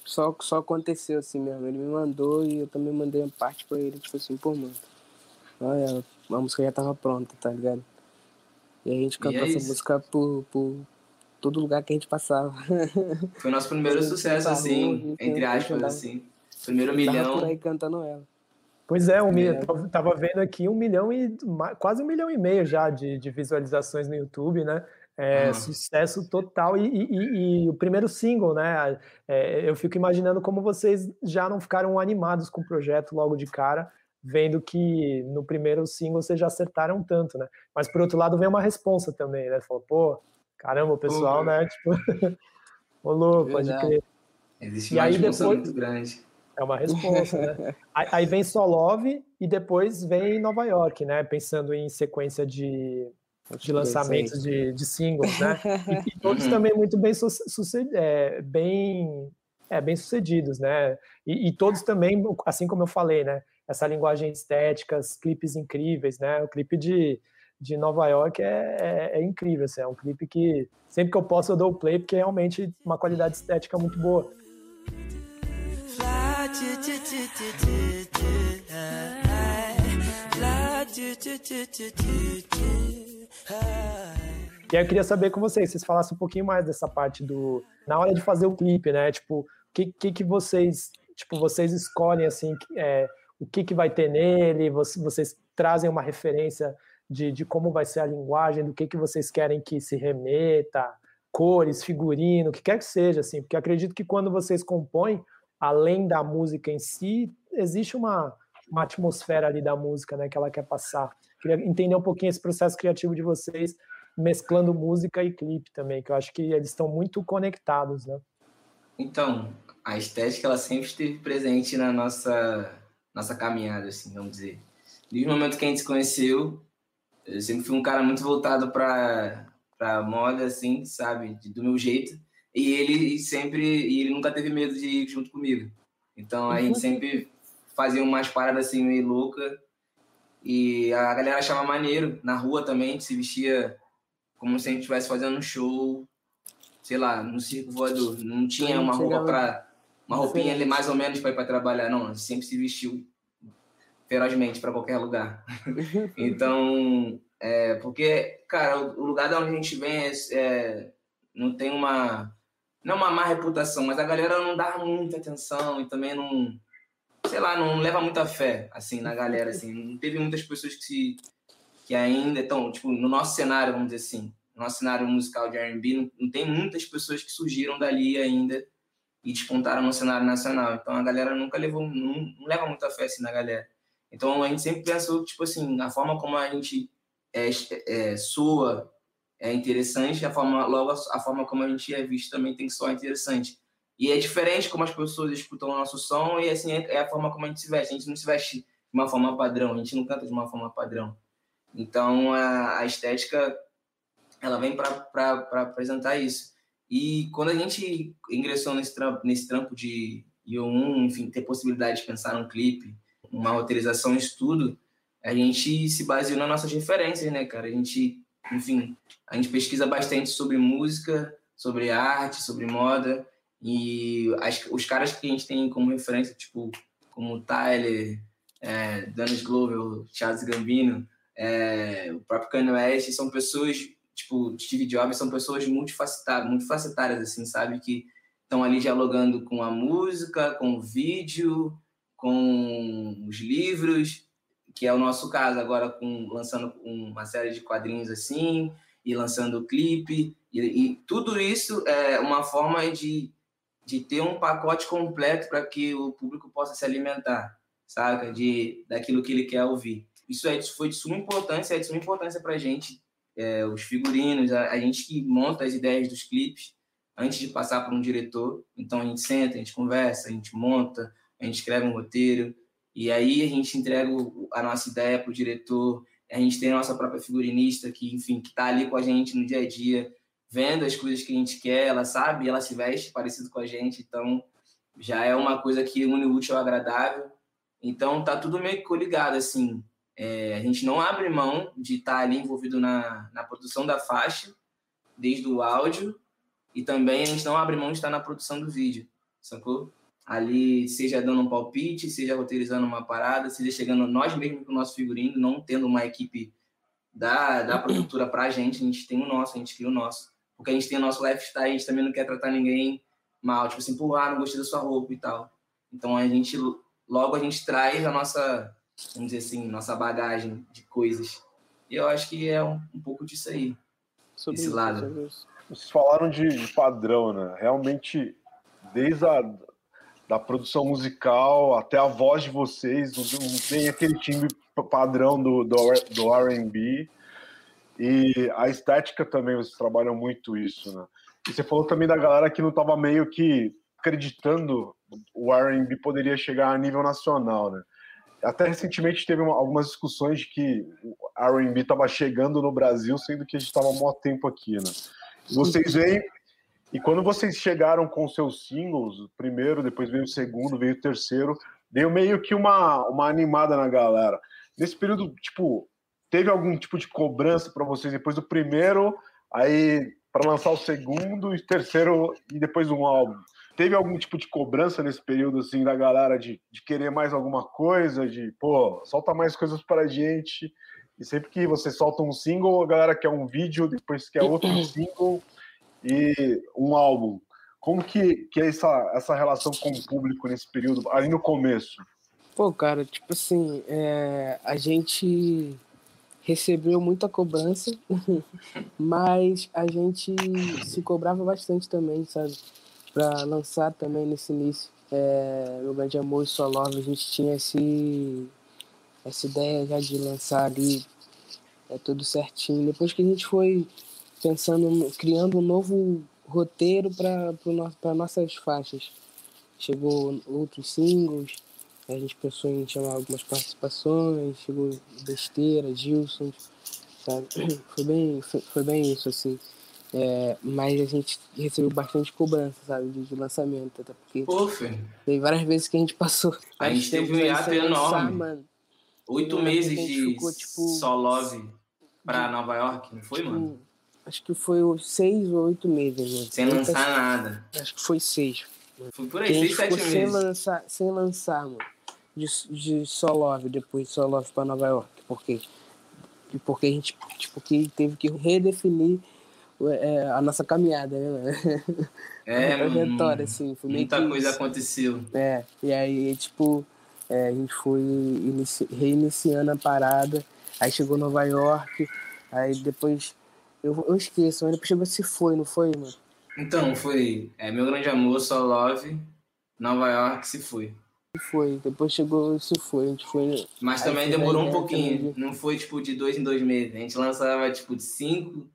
só, só aconteceu assim mesmo. Ele me mandou e eu também mandei uma parte pra ele, tipo assim, pô, mano. Olha, a música já tava pronta, tá ligado? E a gente cantou é essa música por, por, todo lugar que a gente passava. Foi nosso primeiro sucesso, assim, entre aspas, assim. Primeiro milhão. por aí cantando ela. Pois é, um milhão, tava vendo aqui um milhão e quase um milhão e meio já de, de visualizações no YouTube, né? É, ah. Sucesso total e, e, e, o primeiro single, né? É, eu fico imaginando como vocês já não ficaram animados com o projeto logo de cara, vendo que no primeiro single vocês já acertaram tanto, né? Mas por outro lado vem uma responsa também, né? Falou, pô, Caramba, o pessoal, né? Tipo, rolou, pode crer. Existe e aí depois muito grande. É uma resposta, né? aí vem só Love e depois vem Nova York, né? Pensando em sequência de, de lançamentos de, de singles, né? E, e todos uhum. também muito bem, suced, é, bem, é, bem sucedidos, né? E, e, todos também, assim como eu falei, né? Essa linguagem estética, clipes incríveis, né? O clipe de de Nova York é, é, é incrível. Assim, é um clipe que sempre que eu posso eu dou play, porque é realmente uma qualidade estética muito boa. E aí eu queria saber com vocês, vocês falassem um pouquinho mais dessa parte do. Na hora de fazer o clipe, né? Tipo, o que, que, que vocês. Tipo, vocês escolhem assim, é, o que, que vai ter nele, vocês, vocês trazem uma referência de, de como vai ser a linguagem, do que, que vocês querem que se remeta, cores, figurino, o que quer que seja, assim, porque acredito que quando vocês compõem, além da música em si, existe uma, uma atmosfera ali da música, né, que ela quer passar. Queria entender um pouquinho esse processo criativo de vocês, mesclando música e clipe também, que eu acho que eles estão muito conectados, né? Então, a estética ela sempre esteve presente na nossa nossa caminhada, assim, vamos dizer. Desde o momento que a gente se conheceu, eu sempre fui um cara muito voltado para para moda, assim, sabe? Do meu jeito. E ele sempre, e ele nunca teve medo de ir junto comigo. Então a gente uhum. sempre fazia umas paradas assim meio louca. E a galera achava maneiro. Na rua também, a gente se vestia como se a gente estivesse fazendo um show, sei lá, no circo voador. Não tinha uma roupa para uma roupinha ali mais ou menos para ir para trabalhar, não. Sempre se vestiu ferozmente para qualquer lugar. então, é, porque, cara, o lugar da onde a gente vem é, é, não tem uma não uma má reputação, mas a galera não dá muita atenção e também não sei lá, não leva muita fé assim na galera assim. Não teve muitas pessoas que se que ainda estão, tipo, no nosso cenário, vamos dizer assim, no nosso cenário musical de R&B, não, não tem muitas pessoas que surgiram dali ainda e despontaram no cenário nacional. Então a galera nunca levou, não, não leva muita fé assim na galera. Então a gente sempre pensou, tipo assim, a forma como a gente é, é, é interessante, a forma, logo a forma como a gente é visto também tem que soar interessante. E é diferente como as pessoas escutam o nosso som e assim é, é a forma como a gente se veste. A gente não se veste de uma forma padrão, a gente não canta de uma forma padrão. Então a, a estética ela vem para apresentar isso. E quando a gente ingressou nesse trampo, nesse trampo de IO1, enfim, ter possibilidade de pensar num clipe, uma autorização, estudo, a gente se baseou nas nossas referências, né, cara? A gente, enfim, a gente pesquisa bastante sobre música, sobre arte, sobre moda, e as, os caras que a gente tem como referência, tipo, como Tyler, é, Dennis Glover, Charles Gambino, é, o próprio Kanye West, são pessoas, tipo, Steve Jobs, são pessoas multifacetárias, multifacetárias, assim, sabe? Que estão ali dialogando com a música, com o vídeo, com os livros, que é o nosso caso agora com lançando uma série de quadrinhos assim e lançando o clipe e, e, tudo isso é uma forma de, de ter um pacote completo para que o público possa se alimentar, saca? De daquilo que ele quer ouvir. Isso, é, foi de suma importância, é de suma importância para a gente, é, os figurinos, a, a gente que monta as ideias dos clipes antes de passar por um diretor. Então a gente senta, a gente conversa, a gente monta, a gente escreve um roteiro, e aí a gente entrega a nossa ideia para o diretor, a gente tem a nossa própria figurinista que, enfim, que está ali com a gente no dia a dia, vendo as coisas que a gente quer, ela sabe, ela se veste parecido com a gente, então já é uma coisa que une o útil ao agradável. Então tá tudo meio que coligado, assim. É, a gente não abre mão de estar tá ali envolvido na, na produção da faixa, desde o áudio, e também a gente não abre mão de estar na produção do vídeo, sacou? ali, seja dando um palpite, seja roteirizando uma parada, seja chegando nós mesmos com o nosso figurino, não tendo uma equipe da, da produtora para a gente, a gente tem o nosso, a gente cria o nosso. Porque a gente tem o nosso lifestyle, a gente também não quer tratar ninguém mal, tipo assim, pô, ah, não gostei da sua roupa e tal. Então a gente, logo a gente traz a nossa, vamos dizer assim, nossa bagagem de coisas. E eu acho que é um, um pouco disso aí, sobre esse isso, lado. Vocês falaram de, de padrão, né? Realmente, desde a da produção musical até a voz de vocês, não tem aquele timbre padrão do, do, do R&B e a estética também, vocês trabalham muito isso, né? E você falou também da galera que não estava meio que acreditando o R&B poderia chegar a nível nacional, né? Até recentemente teve uma, algumas discussões de que o R&B estava chegando no Brasil, sendo que a gente estava há muito tempo aqui, né? Vocês veem e quando vocês chegaram com seus singles, o primeiro, depois veio o segundo, veio o terceiro, deu meio que uma, uma animada na galera. Nesse período, tipo, teve algum tipo de cobrança para vocês depois do primeiro, aí para lançar o segundo e terceiro e depois um álbum? Teve algum tipo de cobrança nesse período, assim, da galera de, de querer mais alguma coisa, de, pô, solta mais coisas para a gente? E sempre que você solta um single, a galera quer um vídeo, depois quer outro single e um álbum. Como que, que é essa, essa relação com o público nesse período, aí no começo? Pô, cara, tipo assim, é, a gente recebeu muita cobrança, mas a gente se cobrava bastante também, sabe? Pra lançar também nesse início. É, meu grande amor e sua love, a gente tinha esse, essa ideia já de lançar ali é tudo certinho. Depois que a gente foi pensando, criando um novo roteiro para nossas faixas. Chegou outros singles, a gente pensou em chamar algumas participações, chegou Besteira, Gilson, sabe? Foi bem, foi, foi bem isso, assim. É, mas a gente recebeu bastante cobrança, sabe, de, de lançamento, até porque Pô, tem várias vezes que a gente passou. A gente teve um hiato enorme. Oito meses de ficou, tipo, só love pra Nova York, não foi, tipo, mano? Acho que foi seis ou oito meses, mano. Sem lançar nada. Acho que foi seis. Foi por aí, seis, sete ficou sem meses. lançar, sem lançar, mano. De, de Solove, depois de Solove pra Nova York. Por quê? Porque a gente tipo, que teve que redefinir é, a nossa caminhada, né? mano? É, trajetória, hum, assim. Foi Muita coisa isso. aconteceu. É, e aí, tipo, é, a gente foi inici- reiniciando a parada, aí chegou Nova York, aí depois, eu, eu esqueço, mas depois chegou Se Foi, não foi, mano? Então, foi é, Meu Grande Amor, Só Love, Nova York, se foi. Se Foi, depois chegou Se Foi, a gente foi... Mas também demorou um pouquinho. também. Não foi tipo de dois em dois meses. A gente lançava tipo de cinco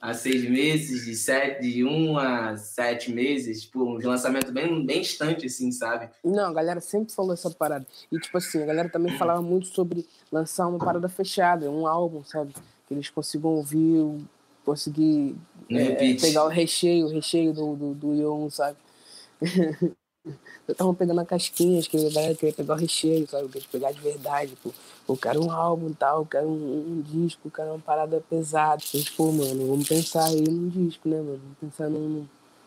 a seis meses, de sete, de um a sete meses, tipo, um lançamento bem, bem distante, assim, sabe? Não, a galera sempre falou essa parada. E, tipo assim, a galera também falava muito sobre lançar uma parada fechada, um álbum, sabe? Que eles consigam ouvir, conseguir é, pegar o recheio, o recheio do, do, do Yon, sabe? Eu tava pegando a casquinha, acho que a galera queria pegar o recheio, sabe? Queria pegar de verdade, pô. Eu quero um álbum tal, eu quero um, um disco, eu quero uma parada pesada. Gente, pô, mano, vamos pensar aí num disco, né, mano? Vamos pensar num,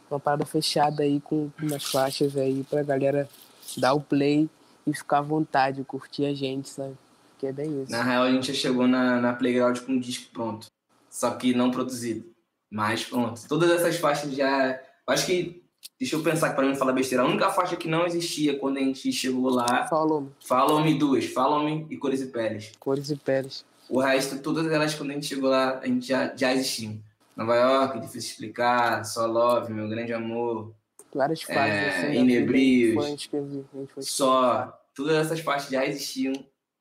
numa parada fechada aí com umas faixas aí pra galera dar o play e ficar à vontade, curtir a gente, sabe? Que é bem isso. Na real, a gente já chegou na, na Playground com um disco pronto. Só que não produzido. Mas pronto. Todas essas faixas já. Acho que. Deixa eu pensar que pra mim não falar besteira. A única faixa que não existia quando a gente chegou lá. Follow Me, Follow Me duas. Follow Me e Cores e Peles. Cores e Peles. O resto, todas elas, quando a gente chegou lá, a gente já, já existiam. Nova York, Difícil Explicar, Só Love, Meu Grande Amor, Várias fases, É, assim. Inebrios. a a foi Só. Todas essas faixas já existiam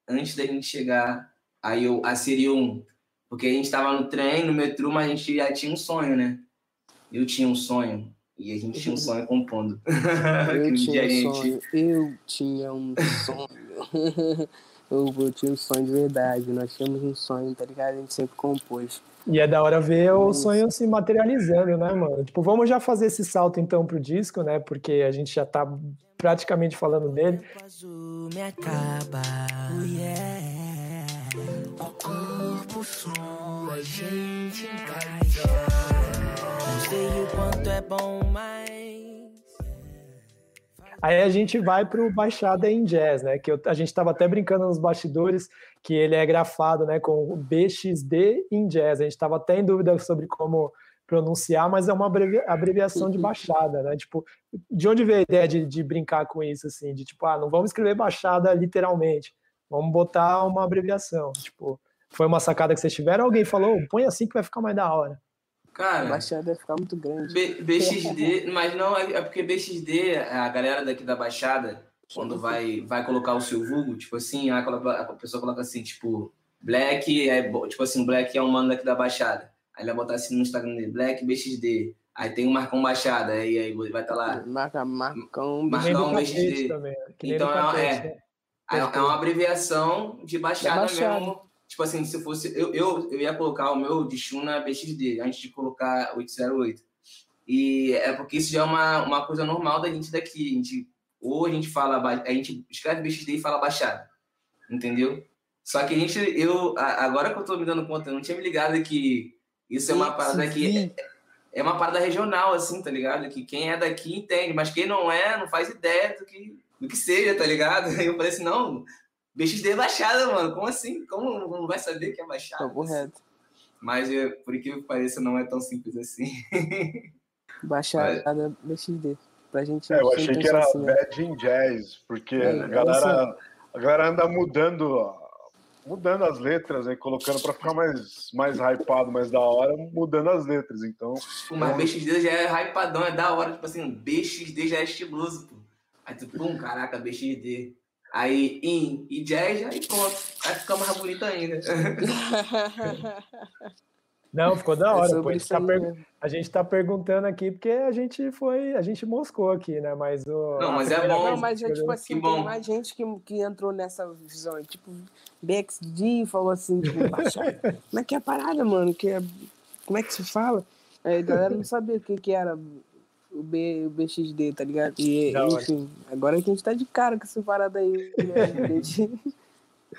antes da gente chegar aí eu, a Sirium. Porque a gente tava no trem, no metrô, mas a gente já tinha um sonho, né? Eu tinha um sonho. E a gente tinha um sonho compondo. Eu tinha um gente- sonho, eu tinha um sonho. eu, eu tinha um sonho de verdade, nós tínhamos um sonho, tá ligado? A gente sempre compôs. E é da hora ver o Isso. sonho se materializando, né, mano? Tipo, vamos já fazer esse salto então pro disco, né? Porque a gente já tá praticamente falando dele. O azul me acaba. Yeah. O corpo sua, a gente encaixa. Sei o quanto é bom, mas. Aí a gente vai pro Baixada em Jazz, né? Que eu- a gente tava até brincando nos bastidores que ele é grafado, né? Com BXD em Jazz. A gente tava até em dúvida sobre como pronunciar, mas é uma abrevi- abreviação de Baixada, né? Tipo, de onde veio a ideia de, de brincar com isso, assim? De tipo, ah, não vamos escrever Baixada literalmente, vamos botar uma abreviação. Tipo, foi uma sacada que vocês tiveram? Alguém falou, põe assim que vai ficar mais da hora. A Cara, baixada ia ficar muito grande. B- BXD, mas não, é é porque BXD, a galera daqui da Baixada, quando vai, vai colocar o seu vulgo, tipo assim, a, a pessoa coloca assim, tipo, Black é, tipo assim, Black é um mano daqui da Baixada. Aí ele vai botar assim no Instagram dele, Black BXD. Aí tem o Marcão Baixada, aí, aí vai estar lá. Marca, marcão, Marcão BXD. Também. Então é, Capete, é, né? é, é uma abreviação de Baixada, Da Baixada. mesmo. Tipo assim, se fosse. Eu, eu, eu ia colocar o meu de Shuna BXD, antes de colocar 808. E é porque isso já é uma, uma coisa normal da gente daqui. A gente, ou a gente fala. A gente escreve BXD e fala Baixada. Entendeu? Só que a gente. Eu, agora que eu tô me dando conta, eu não tinha me ligado que isso é uma parada que. É uma parada regional, assim, tá ligado? Que quem é daqui entende, mas quem não é, não faz ideia do que, do que seja, tá ligado? Aí eu falei assim, não, BXD é baixada, mano. Como assim? Como não vai saber que é baixada? Tá correto. Mas, é, por incrível que pareça, não é tão simples assim. Baixada BXD. Pra gente É, eu achei que era assim? Bad in Jazz, porque É, a, galera, a galera anda mudando, mudando as letras, né, colocando para ficar mais, mais hypado, mais da hora, mudando as letras. Então, Pô, mas BXD já é hypadão, é da hora. Tipo assim, BXD já é estiloso, pô. Aí tu, pum, caraca, BXD. Aí, in e jazz, aí pronto. Aí fica mais bonito ainda. Não, ficou da É hora. pô. A, gente tá per- a gente tá perguntando aqui porque a gente foi, a gente moscou aqui, né? Mas o. Não, mas é bom. Não, mas que é tipo assim, que bom. tem mais gente que, que entrou nessa visão. Tipo, BXD falou assim, tipo. Como é que é a parada, mano? Que é, como é que se fala? Aí a galera não sabia o que, que era o, B, o BXD, tá ligado? E, Da hora. enfim, agora que a gente tá de cara com essa parada aí, né?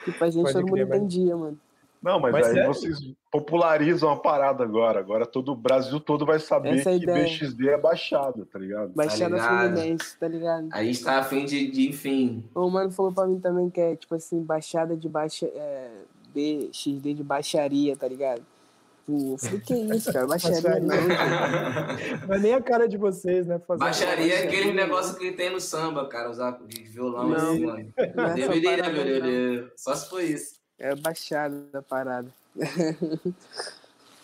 Que pra gente Pode todo mundo crer, entendia, mano. Não, mas, Mas aí é- vocês popularizam a parada agora. Agora todo o Brasil todo vai saber Essa é a que. BXD é baixado, tá ligado? Baixada ligado? Fluminense, tá ligado? A gente tá afim de, de, enfim. O mano falou pra mim também que é, tipo assim, baixada de baixa. É, BXD de baixaria, tá ligado? Pô, eu falei, que isso, cara? Baixaria Baixaria. não. Não é nem a cara de vocês, né? fazer- Baixaria é aquele negócio que tem no samba, cara, usar de violão Não. assim, mano. Não é Deveria, parada, meu não. Deus. Só se foi isso. É baixada da parada.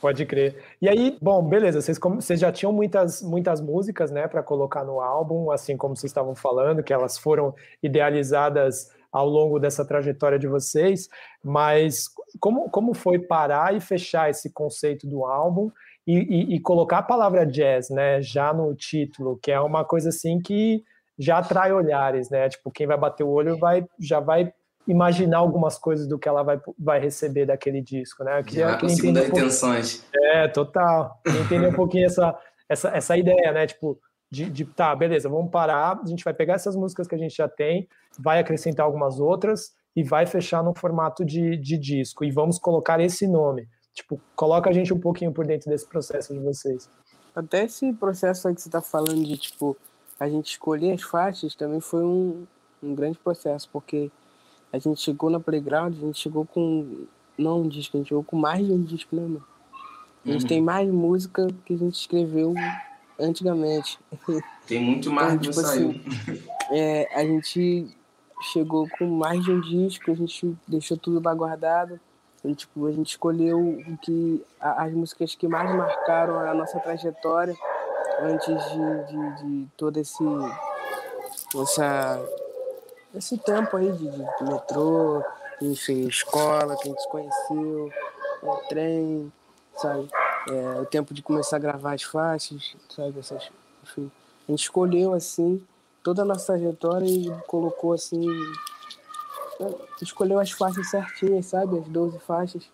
Pode crer. E aí, bom, beleza, vocês, vocês já tinham muitas, muitas músicas, né, para colocar no álbum, assim como vocês estavam falando, que elas foram idealizadas ao longo dessa trajetória de vocês, mas como, como foi parar e fechar esse conceito do álbum e, e- e colocar a palavra jazz, né, já no título, que é uma coisa assim que já atrai olhares, né, tipo, quem vai bater o olho vai, já vai imaginar algumas coisas do que ela vai, vai receber daquele disco, né? Queria- Já queria segunda um intenções. é, total. Entender um pouquinho essa, essa, essa ideia, né? Tipo, de, de, tá, beleza, vamos parar, a gente vai pegar essas músicas que a gente já tem, vai acrescentar algumas outras e vai fechar no formato de, de disco. E vamos colocar esse nome. Tipo, coloca a gente um pouquinho por dentro desse processo de vocês. Até esse processo aí que você tá falando de, tipo, a gente escolher as faixas também foi um, um grande processo, porque a gente chegou na Playground, a gente chegou com, não um disco, a gente chegou com mais de um disco, né, mano? A gente Uhum. tem mais música que a gente escreveu antigamente. Tem muito mais Então, que tipo saiu. assim, é, a gente chegou com mais de um disco, a gente deixou tudo lá guardado. E, tipo, a gente escolheu o que a- as músicas que mais marcaram a nossa trajetória antes de, de, de todo esse essa, esse tempo aí de, de metrô, enfim, escola que a gente se conheceu, é, trem, sabe? É, o tempo de começar a gravar as faixas, sabe? Essas, enfim, a gente escolheu assim toda a nossa trajetória e colocou assim. Escolheu as faixas certinhas, sabe? As 12 faixas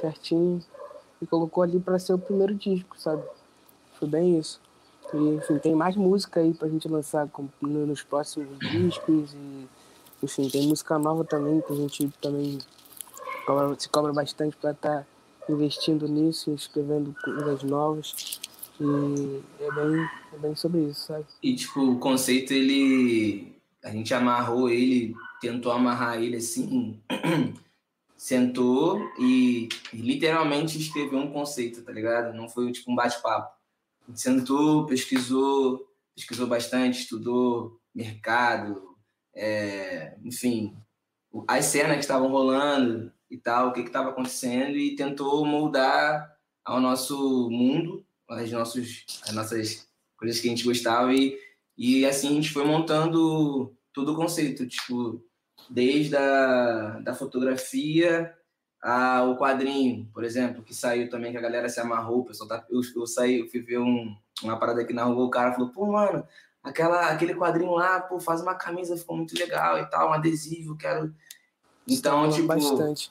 certinhas. E colocou ali para ser o primeiro disco, sabe? Foi bem isso. E, enfim, tem mais música aí pra gente lançar nos próximos discos. E, enfim, tem música nova também que a gente também cobra- se cobra bastante para estar investindo nisso, escrevendo coisas novas. E é bem, é bem sobre isso, sabe? E, tipo, o conceito, ele. A gente amarrou ele, tentou amarrar ele assim. sentou e, literalmente escreveu um conceito, tá ligado? Não foi tipo um bate-papo. Sentou, pesquisou, pesquisou bastante, estudou mercado, é, enfim, as cenas que estavam rolando e tal, o que estava acontecendo e tentou moldar ao nosso mundo, as, nossos, as nossas coisas que a gente gostava e, e assim a gente foi montando todo o conceito, tipo, desde a da fotografia ao quadrinho, por exemplo, que saiu também, que a galera se amarrou, o pessoal tá, eu, eu saí, eu fui ver um, uma parada aqui na rua, o cara falou, pô, mano, aquela, aquele quadrinho lá, pô, faz uma camisa, ficou muito legal e tal, um adesivo, quero... Então, tipo, bastante.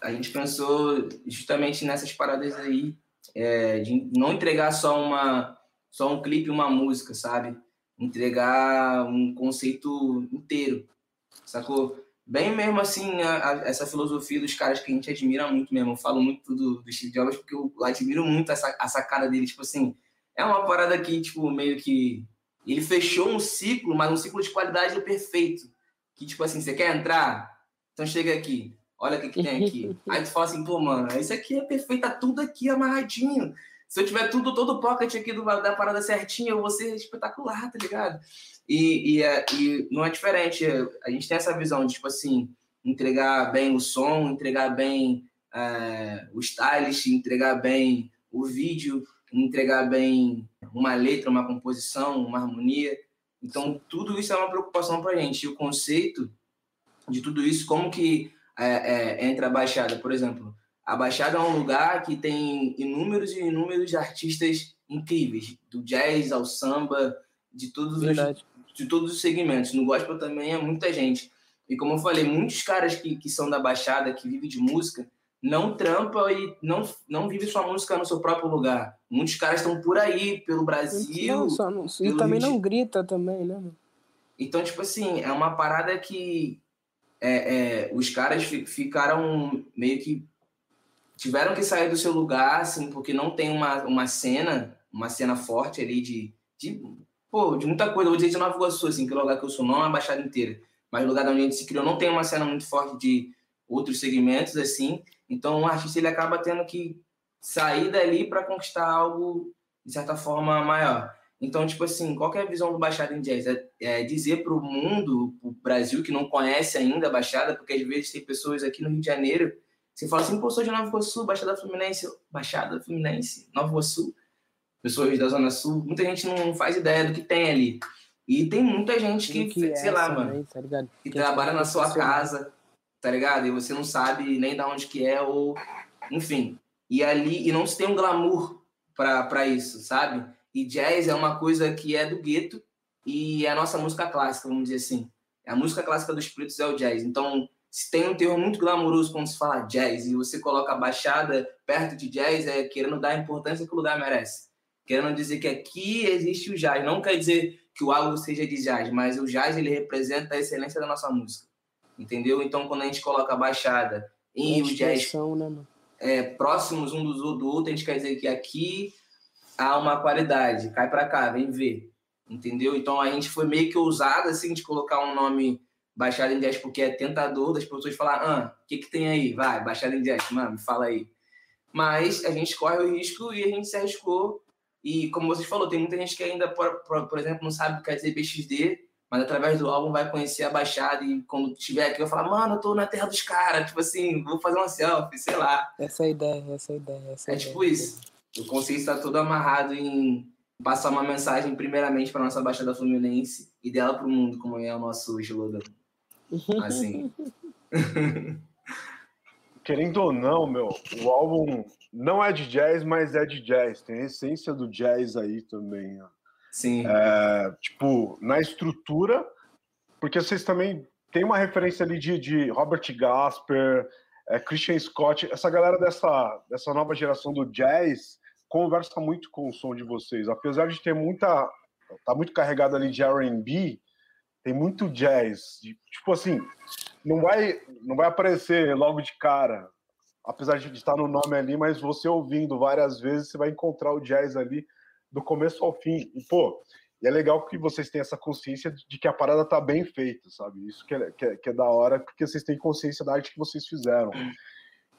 a gente pensou justamente nessas paradas aí, é, de não entregar só uma só um clipe, uma música, sabe? Entregar um conceito inteiro, sacou? Bem mesmo assim, a- a- essa filosofia dos caras que a gente admira muito mesmo. Eu falo muito do, do Steve Jobs porque eu admiro muito essa, a sacada dele. Tipo assim, é uma parada que, tipo, meio que... Ele fechou um ciclo, mas um ciclo de qualidade perfeito. Que, tipo assim, você quer entrar? Então chega aqui. Olha o que, que tem aqui. Aí tu fala assim, pô, mano, isso aqui é perfeito, tá tudo aqui amarradinho. Se eu tiver tudo, todo o pocket aqui do, da parada certinha, eu vou ser espetacular, tá ligado? E, e, é- e não é diferente. A gente tem essa visão de, tipo assim, entregar bem o som, entregar bem é, o stylist, entregar bem o vídeo, entregar bem uma letra, uma composição, uma harmonia. Então, tudo isso é uma preocupação pra gente. E o conceito de tudo isso, como que é, é, entra a Baixada, por exemplo. A Baixada é um lugar que tem inúmeros e inúmeros artistas incríveis, do jazz ao samba, de todos os, de todos os segmentos. No gospel também é muita gente. E como eu falei, muitos caras que, que são da Baixada, que vivem de música, não trampam e não, não vivem sua música no seu próprio lugar. Muitos caras estão por aí, pelo Brasil. Não, só não- e também Rio não grita também, né? Então, tipo assim, é uma parada que é, é, os caras fi- ficaram meio que tiveram que sair do seu lugar, assim, porque não tem uma, uma cena, uma cena forte ali de, de, pô, de muita coisa. Eu vou dizer de Nova Iguaçu, assim, que é o lugar que eu sou, não é a Baixada inteira, mas o lugar onde a gente se criou não tem uma cena muito forte de outros segmentos, assim. Então, o artista, ele acaba tendo que sair dali para conquistar algo, de certa forma, maior. Então, tipo assim, qual é a visão do Baixada em Jazz? É, é dizer para o mundo, o Brasil, que não conhece ainda a Baixada, porque às vezes tem pessoas aqui no Rio de Janeiro, você fala assim, pô, sou de Nova Iguaçu, Baixada Fluminense, Baixada Fluminense, Nova Iguaçu, pessoas da Zona Sul, muita gente não faz ideia do que tem ali. E tem muita gente que, que sei é lá, mano, tá que, que trabalha na sua casa, tá ligado? E você não sabe nem da onde que é, ou enfim. E ali, e não se tem um glamour para isso, sabe? E jazz é uma coisa que é do gueto e é a nossa música clássica, vamos dizer assim. A música clássica dos pretos é o jazz. Então, se tem um termo muito glamouroso quando se fala jazz e você coloca a baixada perto de jazz, é querendo dar a importância que o lugar merece. Querendo dizer que aqui existe o jazz. Não quer dizer que o algo seja de jazz, mas o jazz ele representa a excelência da nossa música. Entendeu? Então, quando a gente coloca a baixada e o jazz né, é, próximos um do outro, a gente quer dizer que aqui há uma qualidade. Cai para cá, vem ver. Entendeu? Então a gente foi meio que ousado assim de colocar um nome Baixada em 10 porque é tentador das pessoas falar, ah, o que que tem aí? Vai, Baixada em 10, mano, fala aí. Mas a gente corre o risco e a gente se arriscou. E como vocês falou, tem muita gente que ainda, por, por, por exemplo, não sabe o que quer dizer BXD, mas através do álbum vai conhecer a Baixada e quando tiver aqui vai falar, mano, eu tô na terra dos caras, tipo assim, vou fazer uma selfie, sei lá. Essa é a ideia, essa é a ideia. Essa é, é tipo isso. O conceito está todo amarrado em passar uma mensagem, primeiramente, para nossa Baixada Fluminense e dela para o mundo, como é o nosso slogan. Assim. Querendo ou não, meu, o álbum não é de jazz, mas é de jazz. Tem a essência do jazz aí também. Ó. Sim. É, tipo, na estrutura, porque vocês também têm uma referência ali de, de Robert Gasper, é, Christian Scott, essa galera dessa, dessa nova geração do jazz conversa muito com o som de vocês. Apesar de ter muita. tá muito carregado ali de RB, tem muito jazz. Tipo assim, não vai, não vai aparecer logo de cara, apesar de estar no nome ali, mas você ouvindo várias vezes, você vai encontrar o jazz ali do começo ao fim. E, pô, é legal que vocês têm essa consciência de que a parada tá bem feita, sabe? Isso que é, que é, que é da hora, porque vocês têm consciência da arte que vocês fizeram.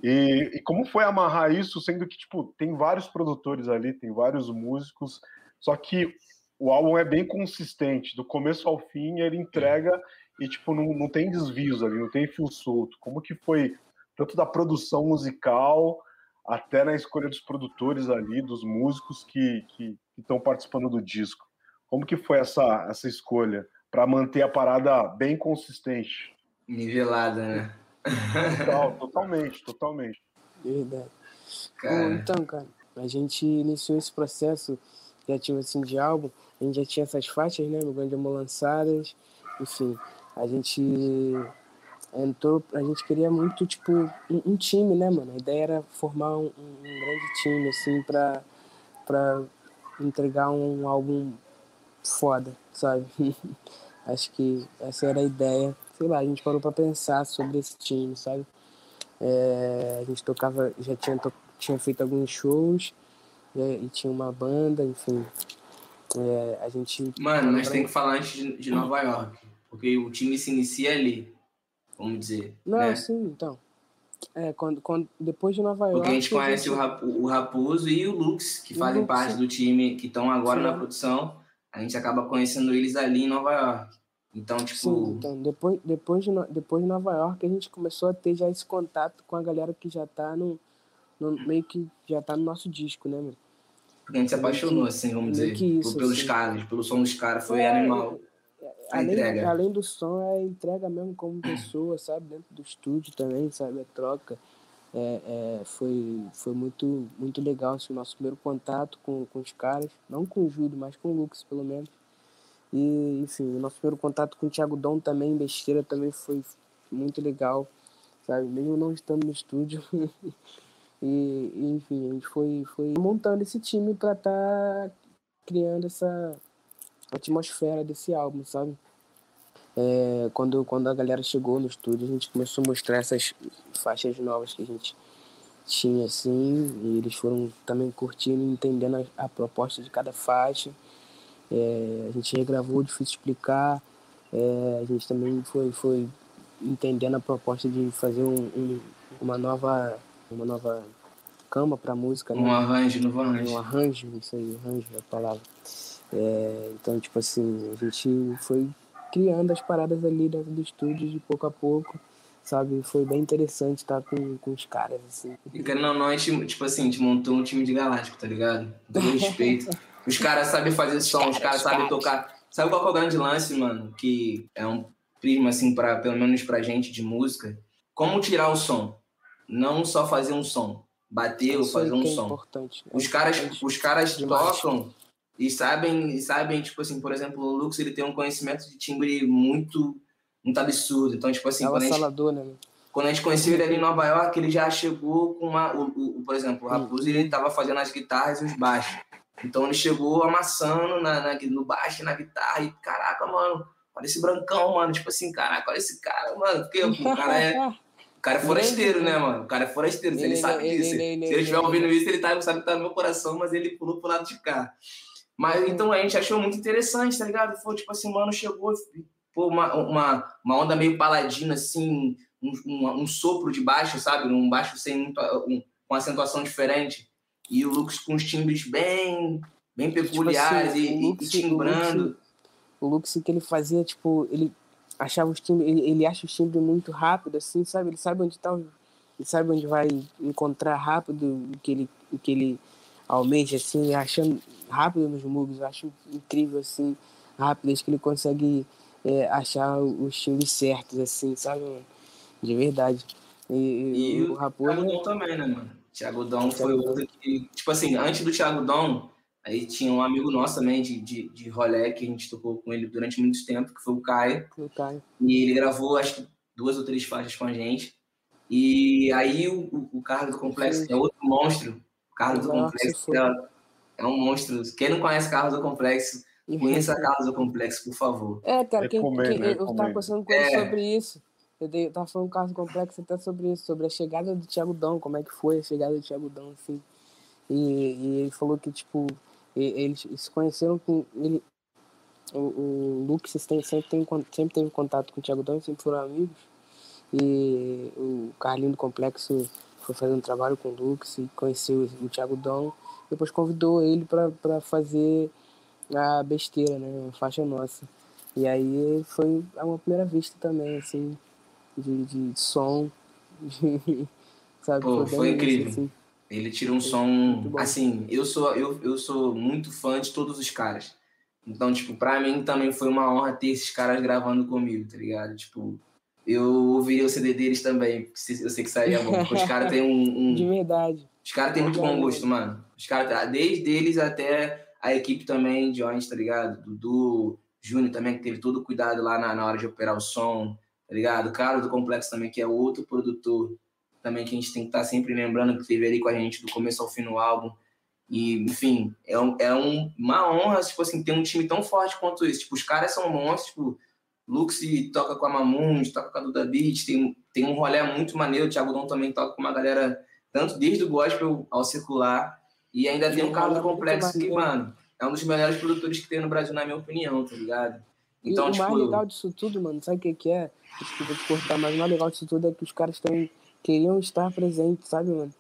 E, e, como foi amarrar isso, sendo que, tipo, tem vários produtores ali, tem vários músicos, só que o álbum é bem consistente, do começo ao fim ele entrega e, tipo, não, não tem desvios ali, não tem fio solto. Como que foi, tanto da produção musical, até na escolha dos produtores ali, dos músicos que estão participando do disco? Como que foi essa, essa escolha para manter a parada bem consistente? Nivelada, né? Total, totalmente, totalmente. Verdade. Cara. Então, cara, a gente iniciou esse processo criativo assim de álbum, a gente já tinha essas faixas, né, no Grande Amor lançadas, enfim, a gente entrou, a gente queria muito, tipo, um, um time, né, mano, a ideia era formar um, um grande time, assim, pra, pra entregar um álbum foda, sabe? Acho que essa era a ideia sei lá, a gente parou para pensar sobre esse time, sabe? É, a gente tocava, já tinha, to, tinha feito alguns shows é, e tinha uma banda, enfim. É, a gente. Mano, nós tem que falar antes de, de, Nova York, porque o time se inicia ali, vamos dizer. Não, né? sim, então. É, quando, quando, depois de Nova York. Porque a gente conhece gente... o Raposo e o Lux, que fazem Lux, parte sim. do time, que estão agora sim. na produção. A gente acaba conhecendo eles ali em Nova York. Então, tipo. Sim, então, depois, depois, de, depois de Nova York, a gente começou a ter já esse contato com a galera que já tá no. no meio que já tá no nosso disco, né, mano? Porque a gente se apaixonou, assim, vamos dizer. Isso, pelos assim. caras, pelo som dos caras, foi é, animal. A além, entrega. além do som, é a entrega mesmo como pessoa, sabe? Dentro do estúdio também, sabe? A troca. É, é, foi, foi muito, muito legal assim, o nosso primeiro contato com, com os caras. Não com o Júlio, mas com o Lucas, pelo menos. E, enfim, o nosso primeiro contato com o Thiago Dom também, besteira, também foi muito legal, sabe? Mesmo não estando no estúdio. e, enfim, a gente foi, foi montando esse time para estar tá criando essa atmosfera desse álbum, sabe? É, quando, quando a galera chegou no estúdio, a gente começou a mostrar essas faixas novas que a gente tinha, assim, e eles foram também curtindo entendendo a, a, proposta de cada faixa. É, a gente regravou, difícil explicar. É, a gente também foi, foi entendendo a proposta de fazer um, um, uma nova uma nova cama para música, né? Um arranjo, novo arranjo. Um arranjo, isso aí, arranjo é a palavra. É, então, tipo assim, a gente foi criando as paradas ali dentro do estúdio de pouco a pouco, sabe? Foi bem interessante estar com, com os caras, assim. E querendo ou não, a gente, tipo assim, a gente montou um time de galáctico, tá ligado? Com respeito. os caras sabem fazer som, os caras sabem tocar. Sabe qual é o grande lance, mano? Que é um prisma, assim, pra, pelo menos pra gente de música. Como tirar o som? Não só fazer um som. Bater ou fazer um é som. Importante. Os é caras, os caras tocam e sabem, e sabem, tipo assim, por exemplo, o Lux ele tem um conhecimento de timbre muito, muito absurdo. Então, tipo assim, é quando a, gente, né? quando a gente conheceu ele ali em Nova York, ele já chegou com uma. O, o por exemplo, o Raposo ele tava fazendo as guitarras e os baixos. Então ele chegou amassando na, na, no baixo e na guitarra. E caraca, mano, olha esse brancão, mano. Tipo assim, caraca, olha esse cara, mano. Porque o cara é. O cara é forasteiro, né, mano? O cara é forasteiro, ele, ele sabe disso. Ele, ele, se ele estiver ouvindo isso, ele tá, sabe que tá no meu coração, mas ele pulou pro lado de cá. Mas então a gente achou muito interessante, tá ligado? Foi tipo assim, mano, chegou pô, uma, uma, uma onda meio paladina, assim, um, um, um, sopro de baixo, sabe? Um baixo sem muito, um, com acentuação diferente. E o Lux com os timbres bem, bem peculiares tipo assim, e, Lux, e, timbrando. O Lux, o Lux que ele fazia, tipo, ele achava os timbres, ele, ele acha os timbres muito rápido, assim, sabe? Ele sabe onde tá, ele sabe onde vai encontrar rápido o que ele, o que ele almeja, assim, achando rápido nos mugs, eu acho incrível, assim, a rapidez que ele consegue é, achar os timbres certos, assim, sabe, De verdade. E, e o, o Raposo... Dom também, né, mano? Thiago Dom foi outro que... Tipo assim, antes do Thiago Dom, aí tinha um amigo nosso também de, de, de rolé, que a gente tocou com ele durante muito tempo, que foi o Caio. O Caio. E ele gravou, acho que, duas ou três faixas com a gente. E aí o, o Carlos do Complexo, que é outro monstro, Carlos do Complexo é, é, um monstro. Quem não conhece Carlos do Complexo, conheça Carlos do Complexo, por favor. É, cara, quem, quem, eu estava conversando com ele é. sobre isso. Eu, dei, eu tava falando com o Carlos do Complexo até sobre isso, sobre a chegada do Thiago Dão, como é que foi a chegada do Thiago Dão, assim. E, e ele falou que, tipo, eles se conheceram com. Ele, o, o Luke sempre, tem, sempre teve contato com o Thiago Dão, sempre foram amigos. E o Carlinho do Complexo foi fazendo trabalho com o Lux e conheceu o Thiago Dom. Depois convidou ele para fazer a besteira, né? A faixa nossa. E aí foi uma primeira vista também, assim, de, de som. Sabe? Pô, foi, foi incrível. Assim. Ele tira um som. Assim, eu sou, eu, eu sou muito fã de todos os caras. Então, tipo, pra mim também foi uma honra ter esses caras gravando comigo, tá ligado? Tipo, eu ouviria o CD deles também, eu sei que sairia bom. Os caras têm um, um, De verdade. Os caras têm muito bom gosto, mano. Os caras, desde eles até a equipe também, Jones, tá ligado? Dudu, Júnior também, que teve todo o cuidado lá na, na hora de operar o som, tá ligado? O cara do Complexo também, que é outro produtor também que a gente tem que estar tá sempre lembrando que teve ali com a gente do começo ao fim do álbum. E, enfim, é, um, é um, uma honra, tipo assim, ter um time tão forte quanto esse. Tipo, os caras são monstros, tipo, Luxi toca com a Mamuns, toca com a Duda Beat, tem, tem um rolê muito maneiro, o Thiago Dom também toca com uma galera, tanto desde o gospel ao circular, e ainda tem um Carlos Complexo que, mano, é um dos melhores produtores que tem no Brasil, na minha opinião, tá ligado? Então, e tipo, o mais legal disso tudo, mano, sabe o que, que é? Desculpa te cortar, mas o mais legal disso tudo é que os caras também queriam estar presentes, sabe, mano?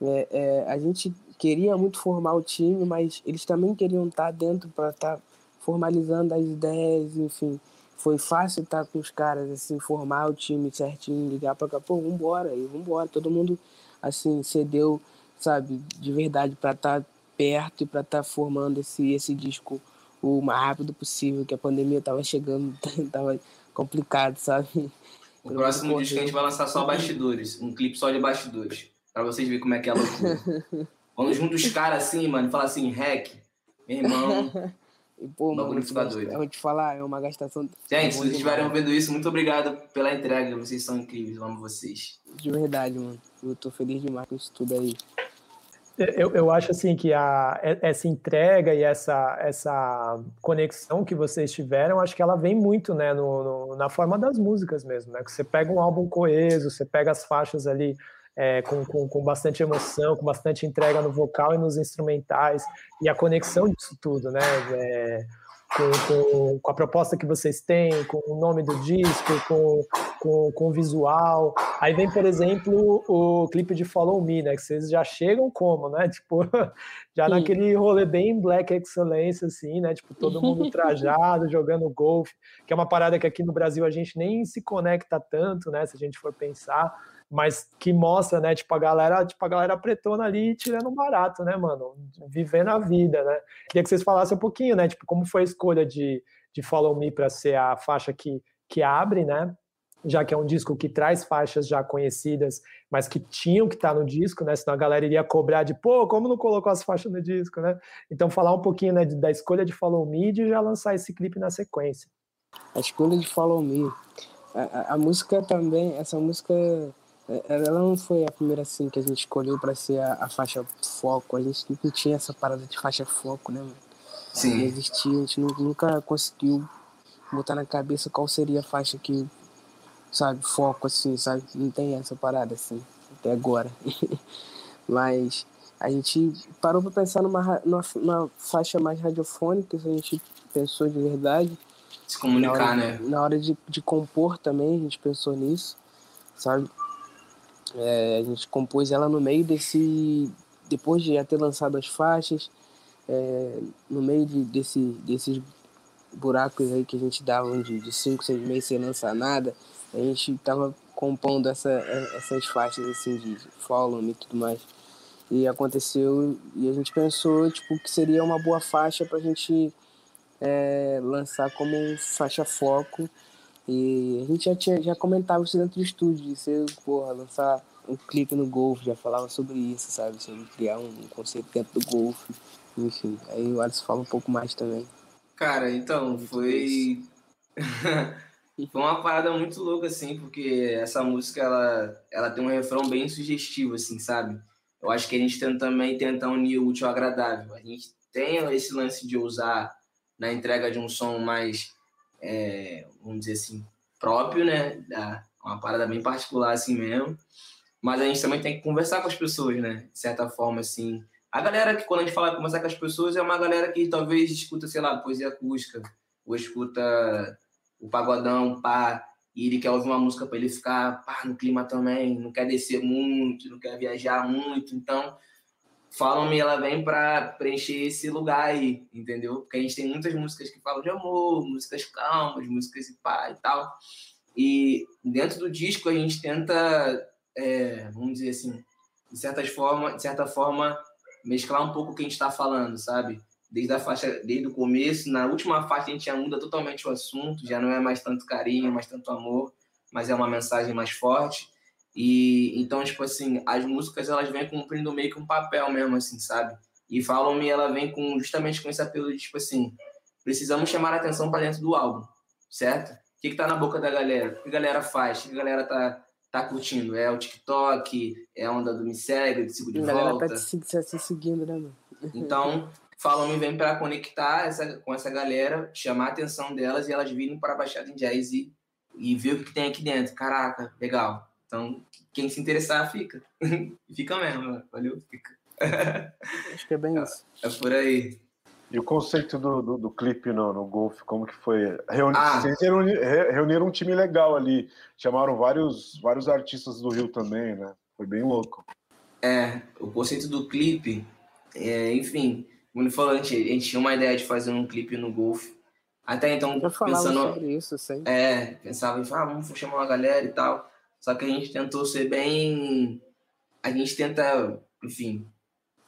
É, é, a gente queria muito formar o time, mas eles também queriam estar dentro para estar formalizando as ideias, enfim foi fácil estar com os caras, assim, formar o time certinho, ligar para cá, pô, vambora, e vambora. Todo mundo, assim, cedeu, sabe, de verdade para estar tá perto e para estar tá formando esse, esse disco o mais rápido possível, que a pandemia tava chegando, tava complicado, sabe? O próximo disco a gente vai lançar só bastidores, um clipe só de bastidores, para vocês verem como é que é a loucura. Quando junta os caras assim, mano, fala assim, rec, meu irmão, E, pô, mano, eu vou te falar, é uma gastação. Gente, se vocês estiverem vendo isso, muito obrigado pela entrega. Vocês são incríveis, amo vocês. De verdade, mano. Eu tô feliz demais com isso tudo aí. Eu, eu acho assim que a, essa entrega e essa, essa conexão que vocês tiveram, acho que ela vem muito né, no, no, na forma das músicas mesmo, né? Que você pega um álbum coeso, você pega as faixas ali é, com, com, com, bastante emoção, com bastante entrega no vocal e nos instrumentais, e a conexão disso tudo, né? É, com, com, com, a proposta que vocês têm, com o nome do disco, com, com, com o visual. Aí vem, por exemplo, o clipe de Follow Me, né? Que vocês já chegam como, né? Tipo, já Sim. naquele rolê bem Black Excellence, assim, né? Tipo, todo mundo trajado, jogando golfe, que é uma parada que aqui no Brasil a gente nem se conecta tanto, né? Se a gente for pensar mas que mostra, né, tipo, a galera, tipo, a galera pretona ali tirando barato, né, mano? Vivendo a vida, né? Queria que vocês falassem um pouquinho, né, tipo, como foi a escolha de, de Follow Me para ser a faixa que, que abre, né? Já que é um disco que traz faixas já conhecidas, mas que tinham que estar tá no disco, né? Senão a galera iria cobrar de, pô, como não colocou as faixas no disco, né? Então, falar um pouquinho né, da escolha de Follow Me e já lançar esse clipe na sequência. A escolha de Follow Me. A, a, a música também, essa música ela não foi a primeira assim que a gente escolheu para ser a, a, faixa foco. A gente não tinha essa parada de faixa foco, né, mano? Sim. Não existia, a gente nunca conseguiu botar na cabeça qual seria a faixa que, sabe, foco assim, sabe? Não tem essa parada assim, até agora. Mas a gente parou para pensar numa, numa, numa, faixa mais radiofônica, a gente pensou de verdade. Se comunicar, na hora, né? Na hora de, de compor também, a gente pensou nisso, sabe? É, a gente compôs ela no meio desse. Depois de já ter lançado as faixas, é, no meio de, desse, desses buracos aí que a gente dava de 5, 6 meses sem lançar nada, a gente tava compondo essa, essas faixas assim de follow e tudo mais. E aconteceu, e a gente pensou tipo, que seria uma boa faixa pra gente é, lançar como faixa foco e a gente já, tinha, já comentava isso dentro do estúdio, de ser, porra, lançar um clipe no Golf, já falava sobre isso, sabe? Sobre criar um conceito dentro do Golf. Enfim, aí o Alisson fala um pouco mais também. Cara, então, foi. foi uma parada muito louca, assim, porque essa música, ela, ela tem um refrão bem sugestivo, assim, sabe? Eu acho que a gente tenta também tentar unir o útil ao agradável. A gente tem esse lance de usar na entrega de um som mais é, vamos dizer assim, próprio, né? Da, uma parada bem particular assim mesmo. Mas a gente também tem que conversar com as pessoas, né? De certa forma, assim. A galera que, quando a gente fala conversar com as pessoas, é uma galera que talvez escuta, sei lá, poesia acústica, ou escuta o pagodão, pá, e ele quer ouvir uma música para ele ficar pá, no clima também, não quer descer muito, não quer viajar muito. Então, Falam-me, ela vem para preencher esse lugar aí, entendeu? Porque a gente tem muitas músicas que falam de amor, músicas calmas, músicas e pá e tal. E dentro do disco a gente tenta, é, vamos dizer assim, de, certas forma, de certa forma, mesclar um pouco o que a gente está falando, sabe? Desde a faixa, desde o começo, na última faixa a gente já muda totalmente o assunto, já não é mais tanto carinho, mais tanto amor, mas é uma mensagem mais forte. E então, tipo assim, as músicas elas vêm cumprindo meio que um papel mesmo, assim, sabe? E Follow Me ela vem com justamente com esse apelo de tipo assim, precisamos chamar a atenção para dentro do álbum, certo? O que, que tá na boca da galera? O que a galera faz? O que a galera tá, tá curtindo? É o TikTok? É a onda do Me Segue, de Sigo de a Volta? A galera tá se, se seguindo, né, mano? Então, Follow Me vem para conectar essa, com essa galera, chamar a atenção delas e elas virem para a Baixada em Jazz e, e ver o que tem aqui dentro. Caraca, legal então, quem se interessar, fica. fica mesmo, valeu? Fica. Acho que é bem isso. É, por aí. E o conceito do, do, do clipe no, no Golf, como que foi? Reuni ah. Vocês reuniram um time legal ali, chamaram vários, vários artistas do Rio também, né? Foi bem louco. É, o conceito do clipe, é, enfim, como ele falou, a gente, a gente tinha uma ideia de fazer um clipe no Golf. Até então, Eu pensando. Sobre isso, sim. É, pensava em, ah, vamos chamar uma galera e tal. Só que a gente tentou ser bem. A gente tenta, enfim,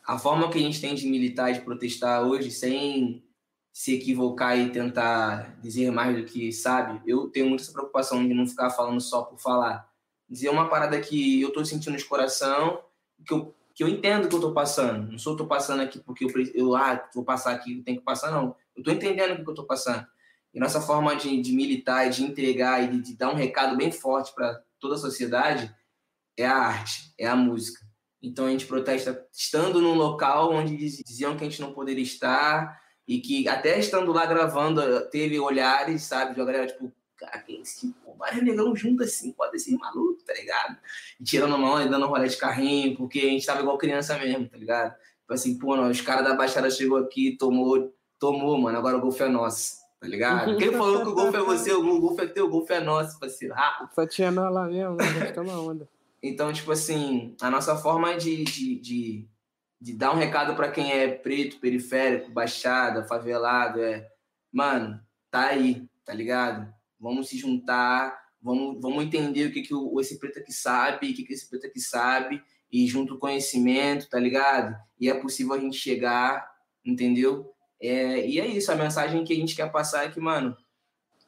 a forma que a gente tem de militar, de protestar hoje, sem se equivocar e tentar dizer mais do que sabe, eu tenho muita preocupação de não ficar falando só por falar. Dizer uma parada que eu tô sentindo de coração, que eu, que eu entendo que eu tô passando. Não sou eu tô passando aqui porque eu, eu ah, vou passar aqui, eu tenho que passar, não. Eu tô entendendo o que eu tô passando. E nossa forma de, de militar, de entregar e de, de dar um recado bem forte para toda a sociedade é a arte, é a música. Então a gente protesta estando num local onde diziam que a gente não poderia estar e que até estando lá gravando teve olhares, sabe, de uma galera tipo, cara, que esse tipo, vários negão junto assim, pode ser maluco, tá ligado? E tirando mão e dando rolê de carrinho, porque a gente tava igual criança mesmo, tá ligado? Tipo assim, pô, não, os caras da Baixada chegou aqui, tomou, tomou, mano, agora o golfe é nosso, tá ligado? Quem falou que o golfe é você, o golfe é teu, o golfe é nosso, parceiro. Ah. Só tinha nós lá mesmo, né? Toma onda. Então, tipo assim, a nossa forma de, de, de, de dar um recado para quem é preto, periférico, baixada, favelado, é, mano, tá aí, tá ligado? Vamos se juntar, vamos, vamos entender o que, que o, esse preto aqui sabe, o que, que esse preto aqui sabe, e junto o conhecimento, tá ligado? E é possível a gente chegar, entendeu? É, e é isso, a mensagem que a gente quer passar é que, mano,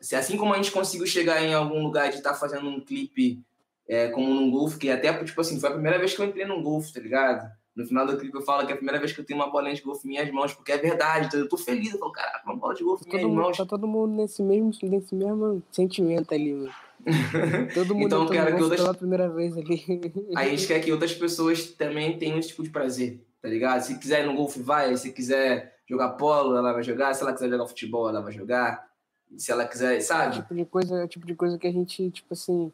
se assim como a gente conseguiu chegar em algum lugar de estar tá fazendo um clipe é, como num golfe, que até, tipo assim, foi a primeira vez que eu entrei num golfe, tá ligado? No final do clipe eu falo que é a primeira vez que eu tenho uma bolinha de golfe em minhas mãos, porque é verdade, então eu tô feliz, eu falo, caraca, uma bola de golfe em minhas todo mãos. Mundo, tá todo mundo nesse mesmo, nesse mesmo sentimento ali, mano. Todo mundo então, quero que outras... pela primeira vez ali. A gente quer que outras pessoas também tenham esse tipo de prazer, tá ligado? Se quiser ir no golfe, vai. Se quiser jogar polo, ela vai jogar. Se ela quiser jogar futebol, ela vai jogar. Se ela quiser, sabe? É o tipo de coisa, é o tipo de coisa que a gente, tipo assim,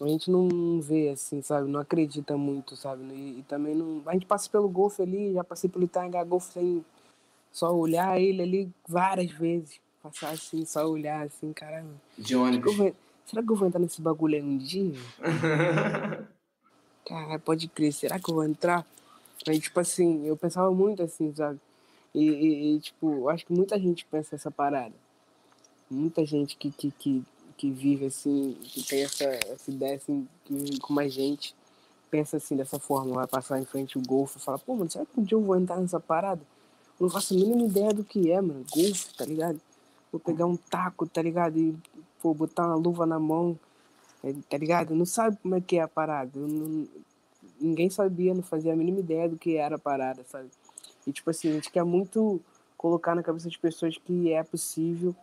a gente não vê assim, sabe? Não acredita muito, sabe? E, e também não. A gente passa pelo golfe ali, já passei pelo Itaianga Golfe sem só olhar ele ali várias vezes. Passar assim, só olhar assim, caramba. De ônibus. Vou, será que eu vou entrar nesse bagulho aí um dia? Caralho, pode crer, será que eu vou entrar? Aí, tipo assim, eu pensava muito assim, sabe? E, e, e tipo, acho que muita gente pensa essa parada. Muita gente que, que, que que vive assim, que tem essa, essa ideia assim, que, com mais gente, pensa assim dessa forma, vai passar em frente o golfe e fala, pô, mano, será que um dia eu vou entrar nessa parada? Eu não faço a mínima ideia do que é, mano, golfe, tá ligado? Vou pegar um taco, tá ligado? E, pô, botar uma luva na mão, é, tá ligado? Não sabe como é que é a parada. Não, ninguém sabia, não fazia a mínima ideia do que era a parada, sabe? E, tipo assim, a gente quer muito colocar na cabeça de pessoas que é possível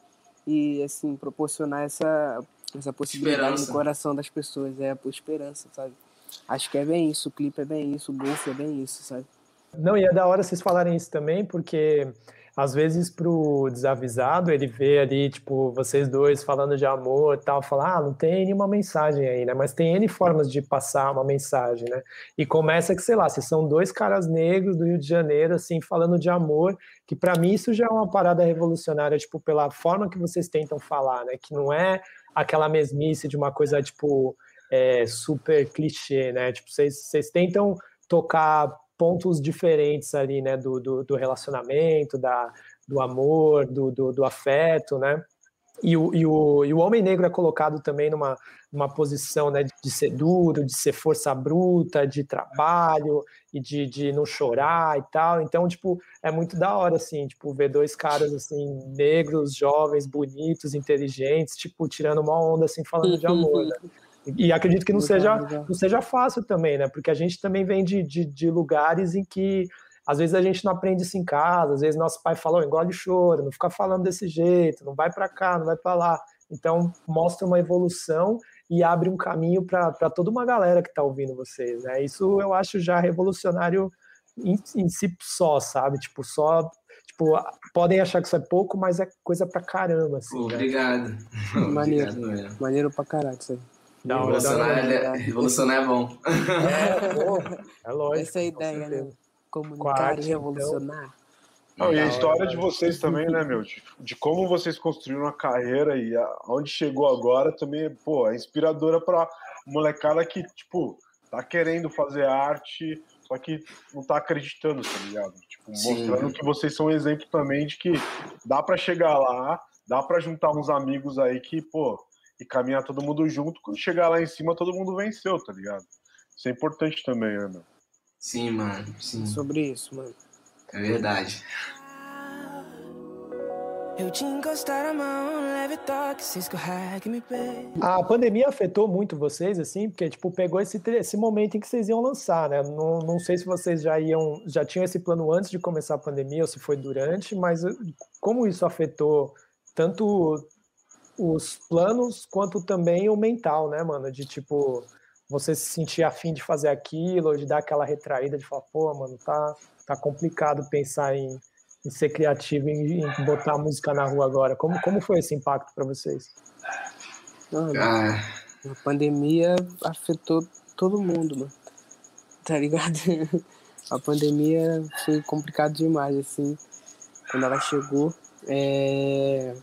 e assim proporcionar essa essa possibilidade esperança. no coração das pessoas. É por esperança sabe? Acho que é bem isso o clipe é bem isso o golfe é bem isso sabe? Não e é da hora vocês falarem isso também porque às vezes pro desavisado ele vê ali tipo vocês dois falando de amor e tal fala ah não tem nenhuma mensagem aí né? Mas tem n formas de passar uma mensagem né? E começa que sei lá se são dois caras negros do Rio de Janeiro assim falando de amor que para mim isso já é uma parada revolucionária tipo pela forma que vocês tentam falar né? Que não é aquela mesmice de uma coisa tipo é, super clichê né? Tipo vocês tentam tocar pontos diferentes ali, né, do, do, do relacionamento, da, do amor, do, do, do, afeto, né, e o, e, o, e o homem negro é colocado também numa, numa posição né, de ser duro, de ser força bruta, de trabalho e de, de não chorar e tal. Então, tipo, é muito da hora, assim, tipo, ver dois caras, assim, negros, jovens, bonitos, inteligentes, tipo, tirando uma onda, assim, falando de amor, né? E acredito que não seja, não seja fácil também, né? Porque a gente também vem de, de, de, lugares em que às vezes a gente não aprende isso em casa, às vezes nosso pai falou, engole choro, não fica falando desse jeito, não vai para cá, não vai para lá. Então mostra uma evolução e abre um caminho para toda uma galera que está ouvindo vocês, né? Isso eu acho já revolucionário em, em si só, sabe? Tipo, só tipo, podem achar que isso é pouco, mas é coisa pra caramba. Assim, Obrigado. Né? Maneiro. Obrigado, Maneiro pra caralho isso aí. Não, revolucionar, é, revolucionar é bom. É, porra. É lógico. Essa é a ideia, né? Comunicar e revolucionar. Não, e a história de vocês também, né, meu? De, de, como vocês construíram a carreira e aonde chegou agora também, pô, é inspiradora pra molecada que, tipo, tá querendo fazer arte, só que não tá acreditando, tá ligado? Tipo, Sim. mostrando que vocês são um exemplo também de que dá para chegar lá, dá para juntar uns amigos aí que, pô, e caminhar todo mundo junto. Quando chegar lá em cima, todo mundo venceu, tá ligado? Isso é importante também, né, meu? Sim, mano. Sim. Sobre isso, mano. É verdade. Eu te encostar a mão, leve toque, que me A pandemia afetou muito vocês, assim, porque, tipo, pegou esse, esse momento em que vocês iam lançar, né? Não, não sei se vocês já iam, já tinham esse plano antes de começar a pandemia ou se foi durante, mas como isso afetou tanto os planos quanto também o mental, né, mano? De tipo, você se sentir afim de fazer aquilo, de dar aquela retraída, de falar, pô, mano, tá, tá complicado pensar em, em ser criativo, em, em botar música na rua agora. Como, como foi esse impacto para vocês? Mano, Ah, a pandemia afetou todo mundo, mano. Tá ligado? A pandemia foi complicado demais, assim. Quando ela chegou, é,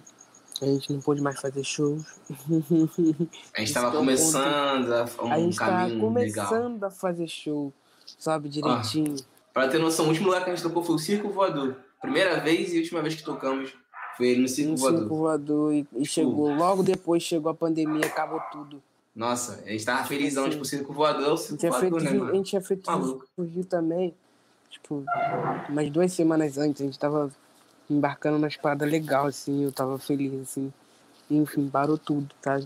a gente não pôde mais fazer shows. a gente Esse tava que é começando a um a gente tá caminho legal. começando a fazer show, sabe, direitinho. Pra ter noção, o último lugar que a gente tocou foi o Circo Voador. Primeira vez e última vez que tocamos foi no Circo no Voador. circo voador e, e chegou, logo depois chegou a pandemia, acabou tudo. Nossa, a gente tava felizão, Sim. tipo, o Circo Voador, o A Circo gente tinha feito, Voador, né, vi- a mano? gente tinha feito Maluco. no Rio também, tipo, umas duas semanas antes, a gente tava embarcando nas paradas legal, assim, eu tava feliz, assim. Enfim, parou tudo, tá?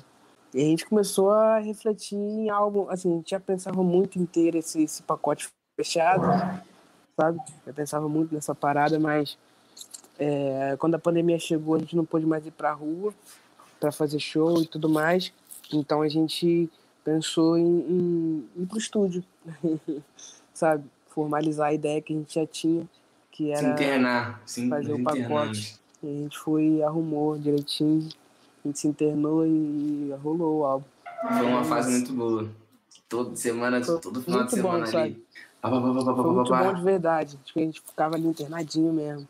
E a gente começou a refletir em algo, assim, a gente já pensava muito ter esse, esse pacote fechado, sabe? Eu pensava muito nessa parada, mas é, quando a pandemia chegou, a gente não pôde mais ir pra rua para fazer show e tudo mais. Então a gente pensou em, em ir pro estúdio, sabe? Formalizar a ideia que a gente já tinha, que Se era internar, sim, fazer o pacote. E a gente foi arrumou direitinho, a gente se internou e rolou o álbum. Foi uma fase muito boa. Toda semana, Foi todo final de muito bom, semana sabe? ali. Pá, pá, pá, Foi muito bom de verdade. Tipo, a gente ficava ali internadinho mesmo.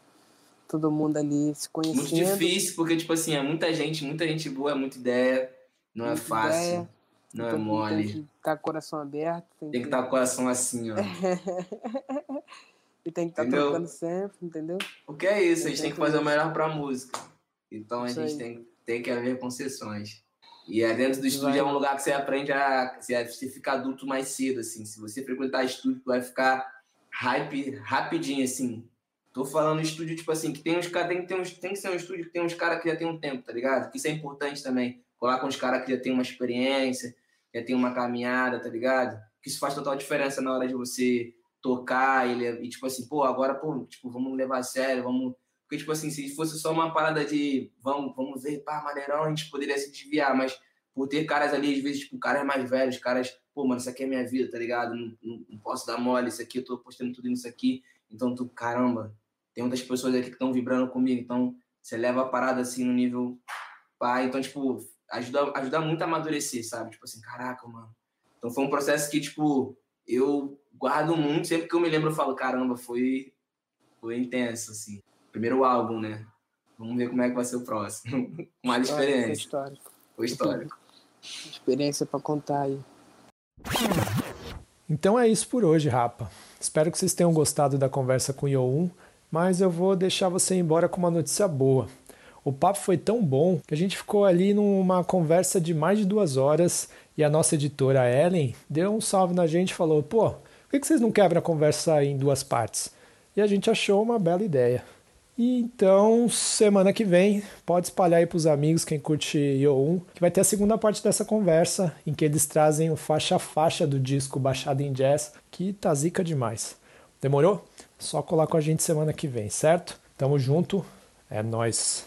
Todo mundo ali se Muito conhecendo. difícil, porque, tipo assim, é muita gente, muita gente boa, é muita ideia. Não é Muita fácil, ideia. não é Então, mole. Tem que estar com o coração aberto. Tem, Tem que estar com o coração assim, ó. e tem que estar trocando sempre, entendeu? Porque é isso, a gente tem que fazer o melhor pra música. Então a gente tem, tem que haver concessões. E é dentro do estúdio Vai. é um lugar que você aprende a você, você ficar adulto mais cedo, assim. Se você frequentar estúdio, tu vai ficar hype rapidinho, assim. Tô falando estúdio, tipo assim, que tem uns caras, tem, que ter uns- tem que ser um estúdio que tem uns caras que já tem um tempo, tá ligado? Que isso é importante também. Colar com os caras que já tem uma experiência, já tem uma caminhada, tá ligado? Que isso faz total diferença na hora de você tocar ele, e tipo assim, pô, agora, pô, tipo, vamos levar a sério, vamos. Porque, tipo assim, se fosse só uma parada de vamos, vamos ver, pá, maneirão, a gente poderia se desviar, mas por ter caras ali, às vezes, tipo, caras mais velhos, caras, pô, mano, isso aqui é minha vida, tá ligado? Não, não, não posso dar mole, isso aqui, eu tô postando tudo nisso aqui. Então, tu, caramba, tem outras pessoas aqui que estão vibrando comigo, então você leva a parada assim no nível pá, então, tipo, ajuda, ajuda muito a amadurecer, sabe? Tipo assim, caraca, mano. Então foi um processo que, tipo, eu guardo muito, sempre que eu me lembro, eu falo, caramba, foi, foi intenso, assim. Primeiro álbum, né? Vamos ver como é que vai ser o próximo. Mais experiência. histórico. Foi histórico. Experiência pra contar aí. Então é isso por hoje, Rapa. Espero que vocês tenham gostado da conversa com o Yo1, mas eu vou deixar você ir embora com uma notícia boa. O papo foi tão bom que a gente ficou ali numa conversa de mais de duas horas e a nossa editora Ellen deu um salve na gente e falou: pô, que que vocês não quebram a conversa em duas partes? E a gente achou uma bela ideia. E então, semana que vem, pode espalhar aí pros amigos quem curte Yo1, que vai ter a segunda parte dessa conversa, em que eles trazem o faixa a faixa do disco baixado em jazz, que tá zica demais. Demorou? Só colar com a gente semana que vem, certo? Tamo junto, é nóis.